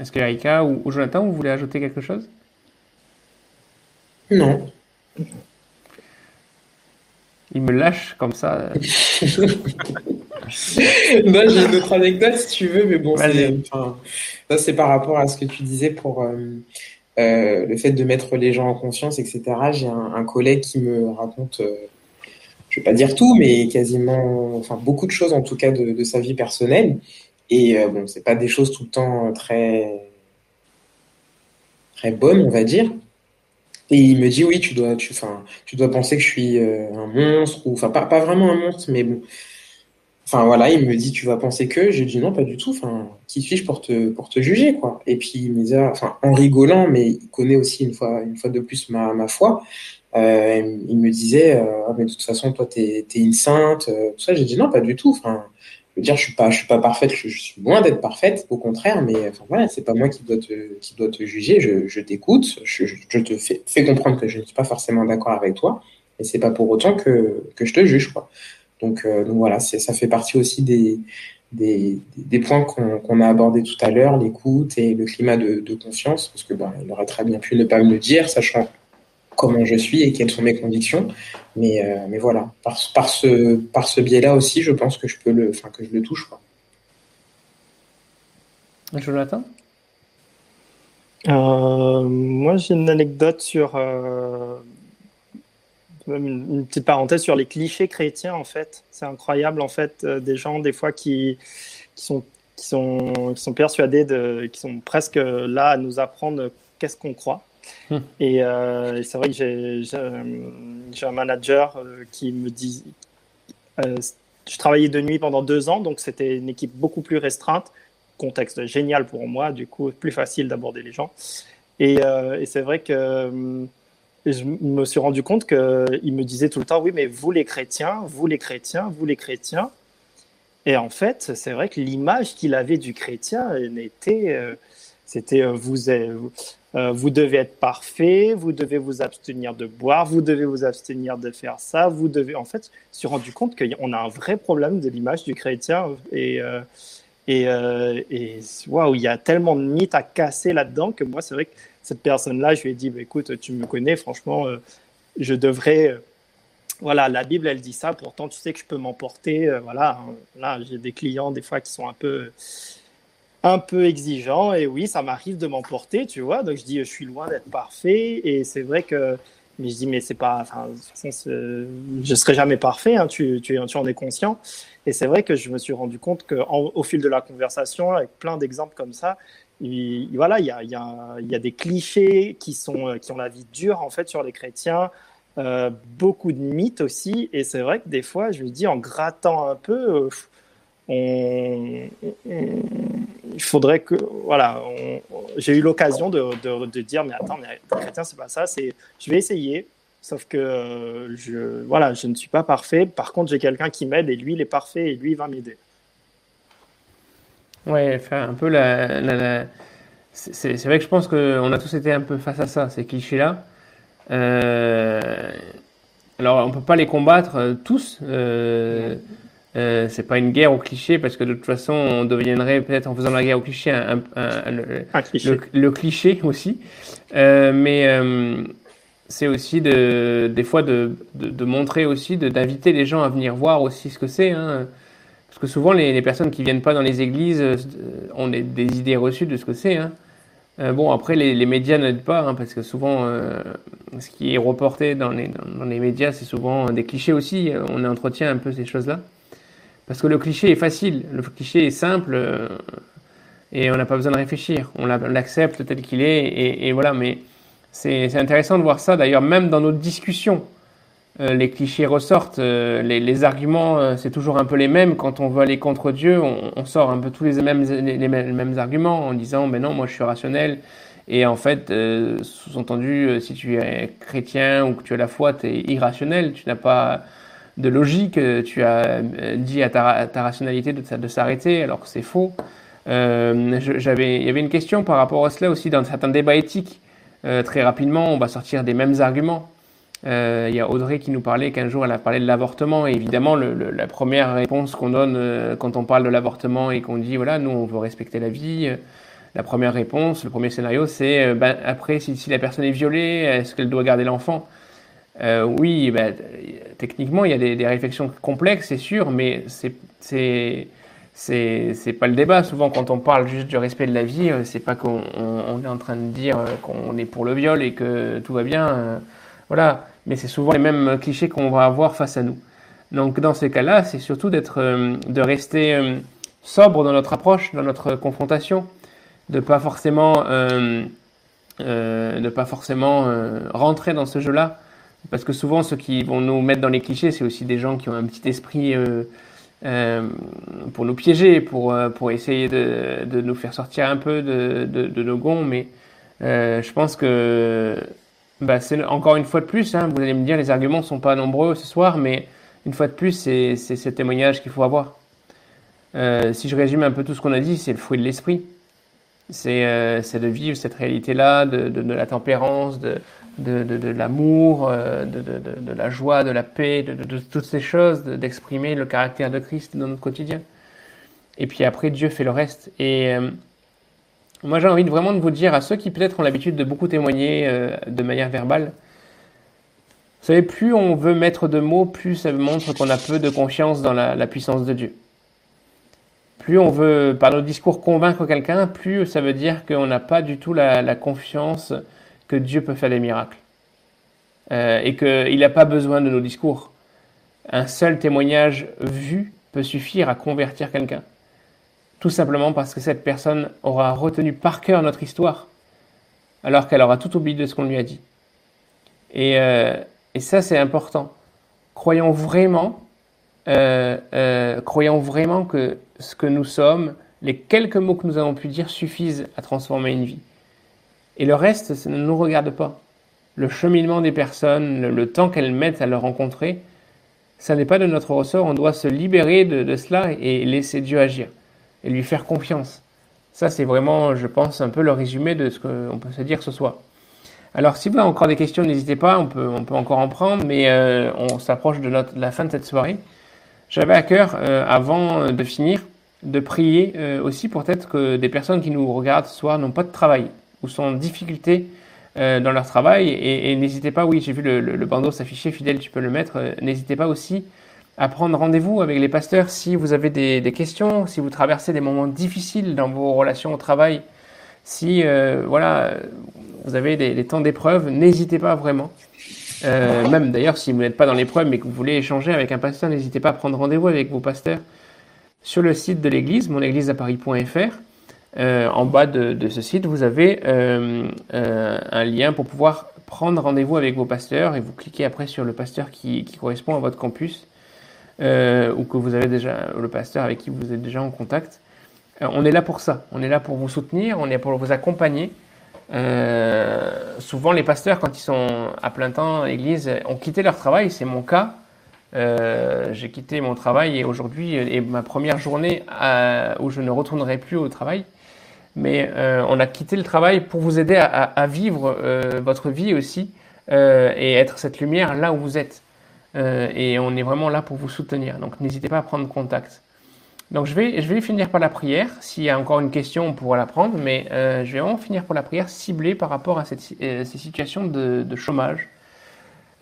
Est-ce que Erika ou, Jonathan, vous voulez ajouter quelque chose? Non. il me lâche comme ça. non, j'ai une autre anecdote si tu veux, mais bon, ça c'est par rapport à ce que tu disais pour euh, euh, le fait de mettre les gens en conscience, etc. J'ai un, collègue qui me raconte, euh, je vais pas dire tout, mais quasiment, enfin beaucoup de choses en tout cas de, sa vie personnelle. Et bon, c'est pas des choses tout le temps très très bonnes, on va dire. Et il me dit oui, tu dois, tu, enfin, tu dois penser que je suis un monstre ou, enfin, pas, pas vraiment un monstre, mais bon, Enfin voilà, il me dit tu vas penser que, j'ai dit non pas du tout. Enfin, qui suis-je pour te pour te juger quoi? Et puis il dit, enfin en rigolant, mais il connaît aussi une fois une fois de plus ma, foi. Euh, il me disait euh, ah, mais de toute façon toi t'es es une sainte. Euh, tout ça, j'ai dit non pas du tout. Enfin, je veux dire je suis pas je suis pas parfaite, je, suis loin d'être parfaite, au contraire. Mais voilà, c'est pas moi qui dois te juger. Je, t'écoute, je, te fais, comprendre que je ne suis pas forcément d'accord avec toi, et c'est pas pour autant que que je te juge quoi. Donc, euh, donc voilà, ça fait partie aussi des, des, des points qu'on a abordés tout à l'heure, l'écoute et le climat de, de confiance, parce que ben, il aurait très bien pu ne pas me le dire, sachant comment je suis et quelles sont mes convictions. Mais, euh, mais voilà, par, par ce, par ce biais-là aussi, je pense que je peux le, enfin que je le touche. Quoi. Jonathan? Euh, Moi, j'ai une anecdote sur euh, une, petite parenthèse sur les clichés chrétiens, en fait. C'est incroyable, en fait, euh, des gens, des fois, qui, qui, sont, qui, sont, qui sont persuadés, de, qui sont presque là à nous apprendre qu'est-ce qu'on croit. Hmm. Et, euh, c'est vrai que j'ai un manager euh, qui me dit. je travaillais de nuit pendant deux ans, donc c'était une équipe beaucoup plus restreinte. Contexte génial pour moi, du coup, plus facile d'aborder les gens. Et, et c'est vrai que je me suis rendu compte qu'il me disait tout le temps, oui, mais vous les chrétiens, vous les chrétiens, vous les chrétiens. Et en fait, c'est vrai que l'image qu'il avait du chrétien n'était, euh, c'était euh, vous, euh, vous devez être parfait, vous devez vous abstenir de boire, vous devez vous abstenir de faire ça, vous devez. En fait, je me suis rendu compte qu'on a un vrai problème de l'image du chrétien et et, et waouh, il y a tellement de mythes à casser là-dedans que moi, c'est vrai que cette personne-là, je lui ai dit, bah, écoute, tu me connais, franchement, euh, je devrais... Euh, voilà, la Bible, elle dit ça, pourtant, tu sais que je peux m'emporter. Euh, voilà, hein. là, j'ai des clients, des fois, qui sont un peu un peu exigeants et oui ça m'arrive de m'emporter tu vois donc je dis je suis loin d'être parfait et c'est vrai que mais je dis mais c'est pas enfin je serai jamais parfait hein, tu, tu, tu, en es conscient. Et c'est vrai que je me suis rendu compte que au fil de la conversation avec plein d'exemples comme ça voilà, il y a, y, a, y a, des clichés qui, sont, euh, qui ont la vie dure en fait sur les chrétiens, euh, beaucoup de mythes aussi. Et c'est vrai que des fois, je me dis en grattant un peu, euh, il faudrait que, voilà, j'ai eu l'occasion de, dire, mais attends, mais les chrétiens, c'est pas ça. C'est, je vais essayer. Sauf que je, voilà, je ne suis pas parfait. Par contre, j'ai quelqu'un qui m'aide et lui, il est parfait et lui, il va m'aider. Ouais, faire un peu la. C'est vrai que je pense qu'on a tous été un peu face à ça, ces clichés-là. Euh, alors, on peut pas les combattre euh, tous. Euh, euh, c'est pas une guerre aux clichés parce que de toute façon, on deviendrait peut-être en faisant la guerre aux clichés un, le, cliché. Le, cliché aussi. Euh, mais c'est aussi de, des fois de, de, de montrer aussi, d'inviter les gens à venir voir aussi ce que c'est. Hein. Parce que souvent, les, personnes qui viennent pas dans les églises euh, ont des, idées reçues de ce que c'est. Hein. Euh, bon, après, les, médias n'aident pas, hein, parce que souvent, euh, ce qui est reporté dans les, dans, les médias, c'est souvent des clichés aussi. On entretient un peu ces choses-là. Parce que le cliché est facile, le cliché est simple, et on n'a pas besoin de réfléchir. On l'accepte tel qu'il est, et, voilà. Mais c'est intéressant de voir ça, d'ailleurs, même dans nos discussions. Euh, les clichés ressortent, euh, les, arguments, euh, c'est toujours un peu les mêmes. Quand on veut aller contre Dieu, on, sort un peu tous les mêmes, les, mêmes, arguments en disant, mais non, moi je suis rationnel. Et en fait, sous-entendu, si tu es chrétien ou que tu as la foi, tu es irrationnel, tu n'as pas de logique, tu as dit à ta, rationalité de, s'arrêter, alors que c'est faux. j'avais, il y avait une question par rapport à cela aussi dans certains débats éthiques. très rapidement, on va sortir des mêmes arguments. Euh, il y a Audrey qui nous parlait qu'un jour elle a parlé de l'avortement et évidemment la première réponse qu'on donne euh, quand on parle de l'avortement et qu'on dit voilà nous on veut respecter la vie, euh, la première réponse, le premier scénario c'est ben, après si, la personne est violée est-ce qu'elle doit garder l'enfant? Oui, ben, techniquement, il y a des, réflexions complexes, c'est sûr, mais c'est c'est pas le débat. Souvent, quand on parle juste du respect de la vie, euh, c'est pas qu'on on, est en train de dire qu'on est pour le viol et que tout va bien. Voilà. Mais c'est souvent les mêmes clichés qu'on va avoir face à nous. Donc, dans ces cas-là, c'est surtout d'être, de rester sobre dans notre approche, dans notre confrontation, de pas forcément, euh, euh, de pas forcément euh, rentrer dans ce jeu-là, parce que souvent ceux qui vont nous mettre dans les clichés, c'est aussi des gens qui ont un petit esprit pour nous piéger, pour pour essayer de, de, nous faire sortir un peu de, de, nos gonds, mais je pense que bah, c'est encore une fois de plus, hein, vous allez me dire les arguments sont pas nombreux ce soir, mais une fois de plus, c'est ce témoignage qu'il faut avoir. Euh, si je résume un peu tout ce qu'on a dit, c'est le fruit de l'esprit. C'est euh, de vivre cette réalité-là, de, de, de, la tempérance, de, de l'amour, euh, de, la joie, de la paix, de, toutes ces choses, d'exprimer le caractère de Christ dans notre quotidien. Et puis après, Dieu fait le reste. Et euh, moi, j'ai envie vraiment de vous dire à ceux qui peut-être ont l'habitude de beaucoup témoigner de manière verbale, vous savez, plus on veut mettre de mots, plus ça montre qu'on a peu de confiance dans la, la puissance de Dieu. Plus on veut, par nos discours, convaincre quelqu'un, plus ça veut dire qu'on n'a pas du tout la, confiance que Dieu peut faire des miracles. Euh, et qu'il n'a pas besoin de nos discours. Un seul témoignage vu peut suffire à convertir quelqu'un. Tout simplement parce que cette personne aura retenu par cœur notre histoire, alors qu'elle aura tout oublié de ce qu'on lui a dit. Et, euh, ça, c'est important. Croyons vraiment euh, croyons vraiment que ce que nous sommes, les quelques mots que nous avons pu dire suffisent à transformer une vie. Et le reste, ça ne nous regarde pas. Le cheminement des personnes, le, temps qu'elles mettent à le rencontrer, ça n'est pas de notre ressort. On doit se libérer de, cela et laisser Dieu agir et lui faire confiance. Ça, c'est vraiment, je pense, un peu le résumé de ce qu'on peut se dire ce soir. Alors, si vous avez encore des questions, n'hésitez pas, on peut, on peut encore en prendre, mais euh, on s'approche de, la fin de cette soirée. J'avais à cœur, euh, avant de finir, de prier euh, aussi pour peut-être que des personnes qui nous regardent ce soir n'ont pas de travail sont en difficulté dans leur travail. Et, n'hésitez pas, oui, j'ai vu le, bandeau s'afficher, fidèle, tu peux le mettre. n'hésitez pas aussi à prendre rendez-vous avec les pasteurs si vous avez des, questions, si vous traversez des moments difficiles dans vos relations au travail, si voilà, vous avez des temps d'épreuve, n'hésitez pas vraiment. Euh, même d'ailleurs, si vous n'êtes pas dans l'épreuve mais que vous voulez échanger avec un pasteur, n'hésitez pas à prendre rendez-vous avec vos pasteurs sur le site de l'église, monégliseaparis.fr. Euh, en bas de, ce site, vous avez euh, euh, un lien pour pouvoir prendre rendez-vous avec vos pasteurs et vous cliquez après sur le pasteur qui, qui correspond à votre campus ou que vous avez déjà le pasteur avec qui vous êtes déjà en contact. on est là pour ça. On est là pour vous soutenir, on est là pour vous accompagner. Euh, souvent, les pasteurs, quand ils sont à plein temps à l'église, ont quitté leur travail. C'est mon cas. Euh, j'ai quitté mon travail et aujourd'hui est ma première journée où je ne retournerai plus au travail. Mais euh, on a quitté le travail pour vous aider à, vivre euh, votre vie aussi euh, et être cette lumière là où vous êtes. et on est vraiment là pour vous soutenir. Donc n'hésitez pas à prendre contact. Donc je vais, je vais finir par la prière. S'il y a encore une question, on pourra la prendre, mais je vais vraiment finir par la prière ciblée par rapport à cette, ces situations de, de chômage.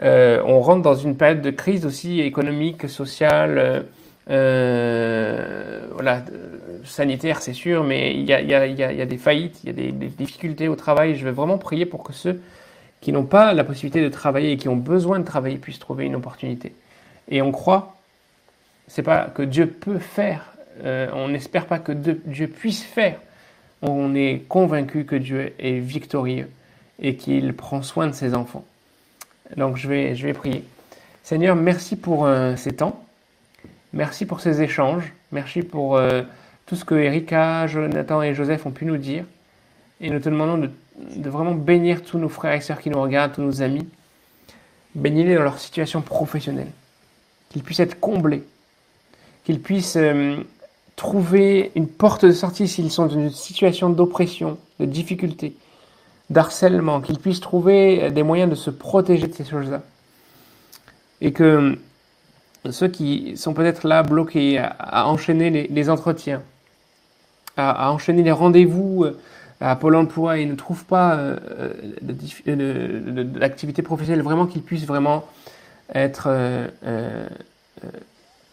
On rentre dans une période de crise aussi économique, sociale, euh, voilà, sanitaire, c'est sûr, mais il y a, des faillites, il y a des, des, difficultés au travail. Je vais vraiment prier pour que ceux qui n'ont pas la possibilité de travailler et qui ont besoin de travailler puissent trouver une opportunité. Et on croit, c'est pas que Dieu peut faire euh, on n'espère pas que Dieu puisse faire. On est convaincu que Dieu est victorieux et qu'il prend soin de ses enfants. Donc je vais, je vais prier. Seigneur, merci pour euh, ces temps. Merci pour ces échanges. Merci pour euh, tout ce que Erika, Jonathan et Joseph ont pu nous dire. Et nous te demandons de, de vraiment bénir tous nos frères et sœurs qui nous regardent, tous nos amis. Bénis-les dans leur situation professionnelle. Qu'ils puissent être comblés. Qu'ils puissent trouver une porte de sortie s'ils sont dans une situation d'oppression, de difficulté, d'harcèlement, qu'ils puissent trouver des moyens de se protéger de ces choses-là. Et que ceux qui sont peut-être là bloqués à, enchaîner les, entretiens, à, enchaîner les rendez-vous euh, à Pôle emploi et ne trouvent pas euh, euh, d'activité professionnelle, vraiment qu'ils puissent vraiment être euh, euh,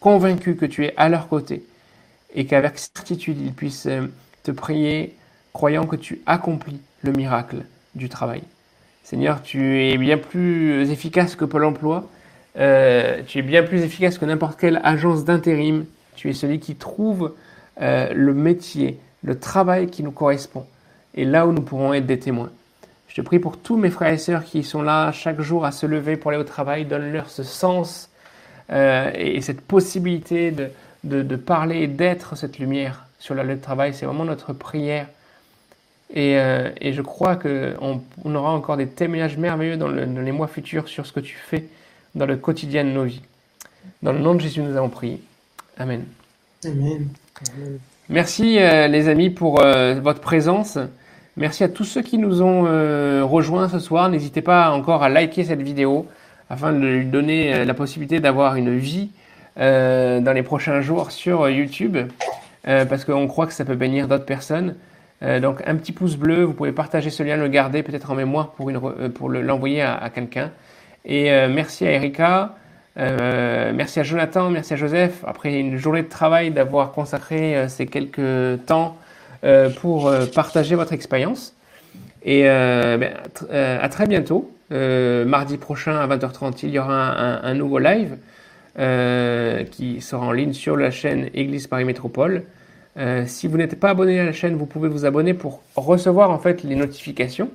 convaincus que tu es à leur côté et qu'avec certitude, ils puissent te prier, croyant que tu accomplis le miracle du travail. Seigneur, tu es bien plus efficace que Pôle emploi, tu es bien plus efficace que n'importe quelle agence d'intérim, tu es celui qui trouve le métier, le travail qui nous correspond, et là où nous pourrons être des témoins. Je te prie pour tous mes frères et sœurs qui sont là chaque jour à se lever pour aller au travail. Donne-leur ce sens euh, et cette possibilité de, de, parler et d'être cette lumière sur la lieu de travail. C'est vraiment notre prière. Et, euh, et je crois qu'on on aura encore des témoignages merveilleux dans, les mois futurs sur ce que tu fais dans le quotidien de nos vies. Dans le nom de Jésus, nous avons prié. Amen. Amen. Merci euh, les amis pour votre présence. Merci à tous ceux qui nous ont euh, rejoints ce soir. N'hésitez pas encore à liker cette vidéo afin de lui donner euh, la possibilité d'avoir une vie euh, dans les prochains jours sur YouTube parce qu'on croit que ça peut bénir d'autres personnes. donc un petit pouce bleu, vous pouvez partager ce lien, le garder peut-être en mémoire pour, pour l'envoyer à, à quelqu'un. Et merci à Erika, merci à Jonathan, merci à Joseph. Après une journée de travail, d'avoir consacré ces quelques temps euh, pour euh, partager votre expérience. Et euh, ben, à très bientôt. mardi prochain à 20h30, il y aura un, nouveau live qui sera en ligne sur la chaîne Église Paris Métropole. si vous n'êtes pas abonné à la chaîne, vous pouvez vous abonner pour recevoir en fait les notifications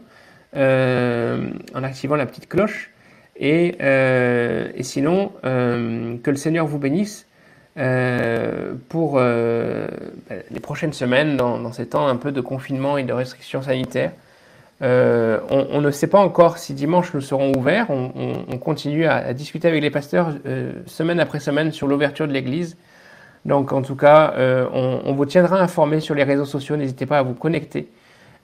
en activant la petite cloche. Et, et sinon, que le Seigneur vous bénisse euh, pour euh, ben, les prochaines semaines, dans, ces temps un peu de confinement et de restrictions sanitaires. Euh, on, ne sait pas encore si dimanche nous serons ouverts. On, continue à, discuter avec les pasteurs semaine après semaine sur l'ouverture de l'Église. Donc en tout cas, on, vous tiendra informé sur les réseaux sociaux. N'hésitez pas à vous connecter.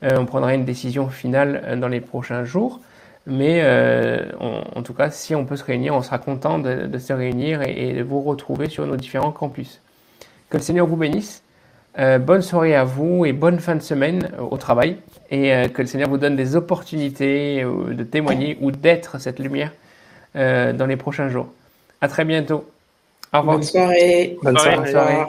on prendra une décision finale dans les prochains jours. Mais euh, en tout cas, si on peut se réunir, on sera content de, se réunir et, de vous retrouver sur nos différents campus. Que le Seigneur vous bénisse. Euh, bonne soirée à vous et bonne fin de semaine au travail. Et euh, que le Seigneur vous donne des opportunités de témoigner ou d'être cette lumière dans les prochains jours. À très bientôt. Au revoir. Bonne soirée. Bonne soirée. Bonne soirée.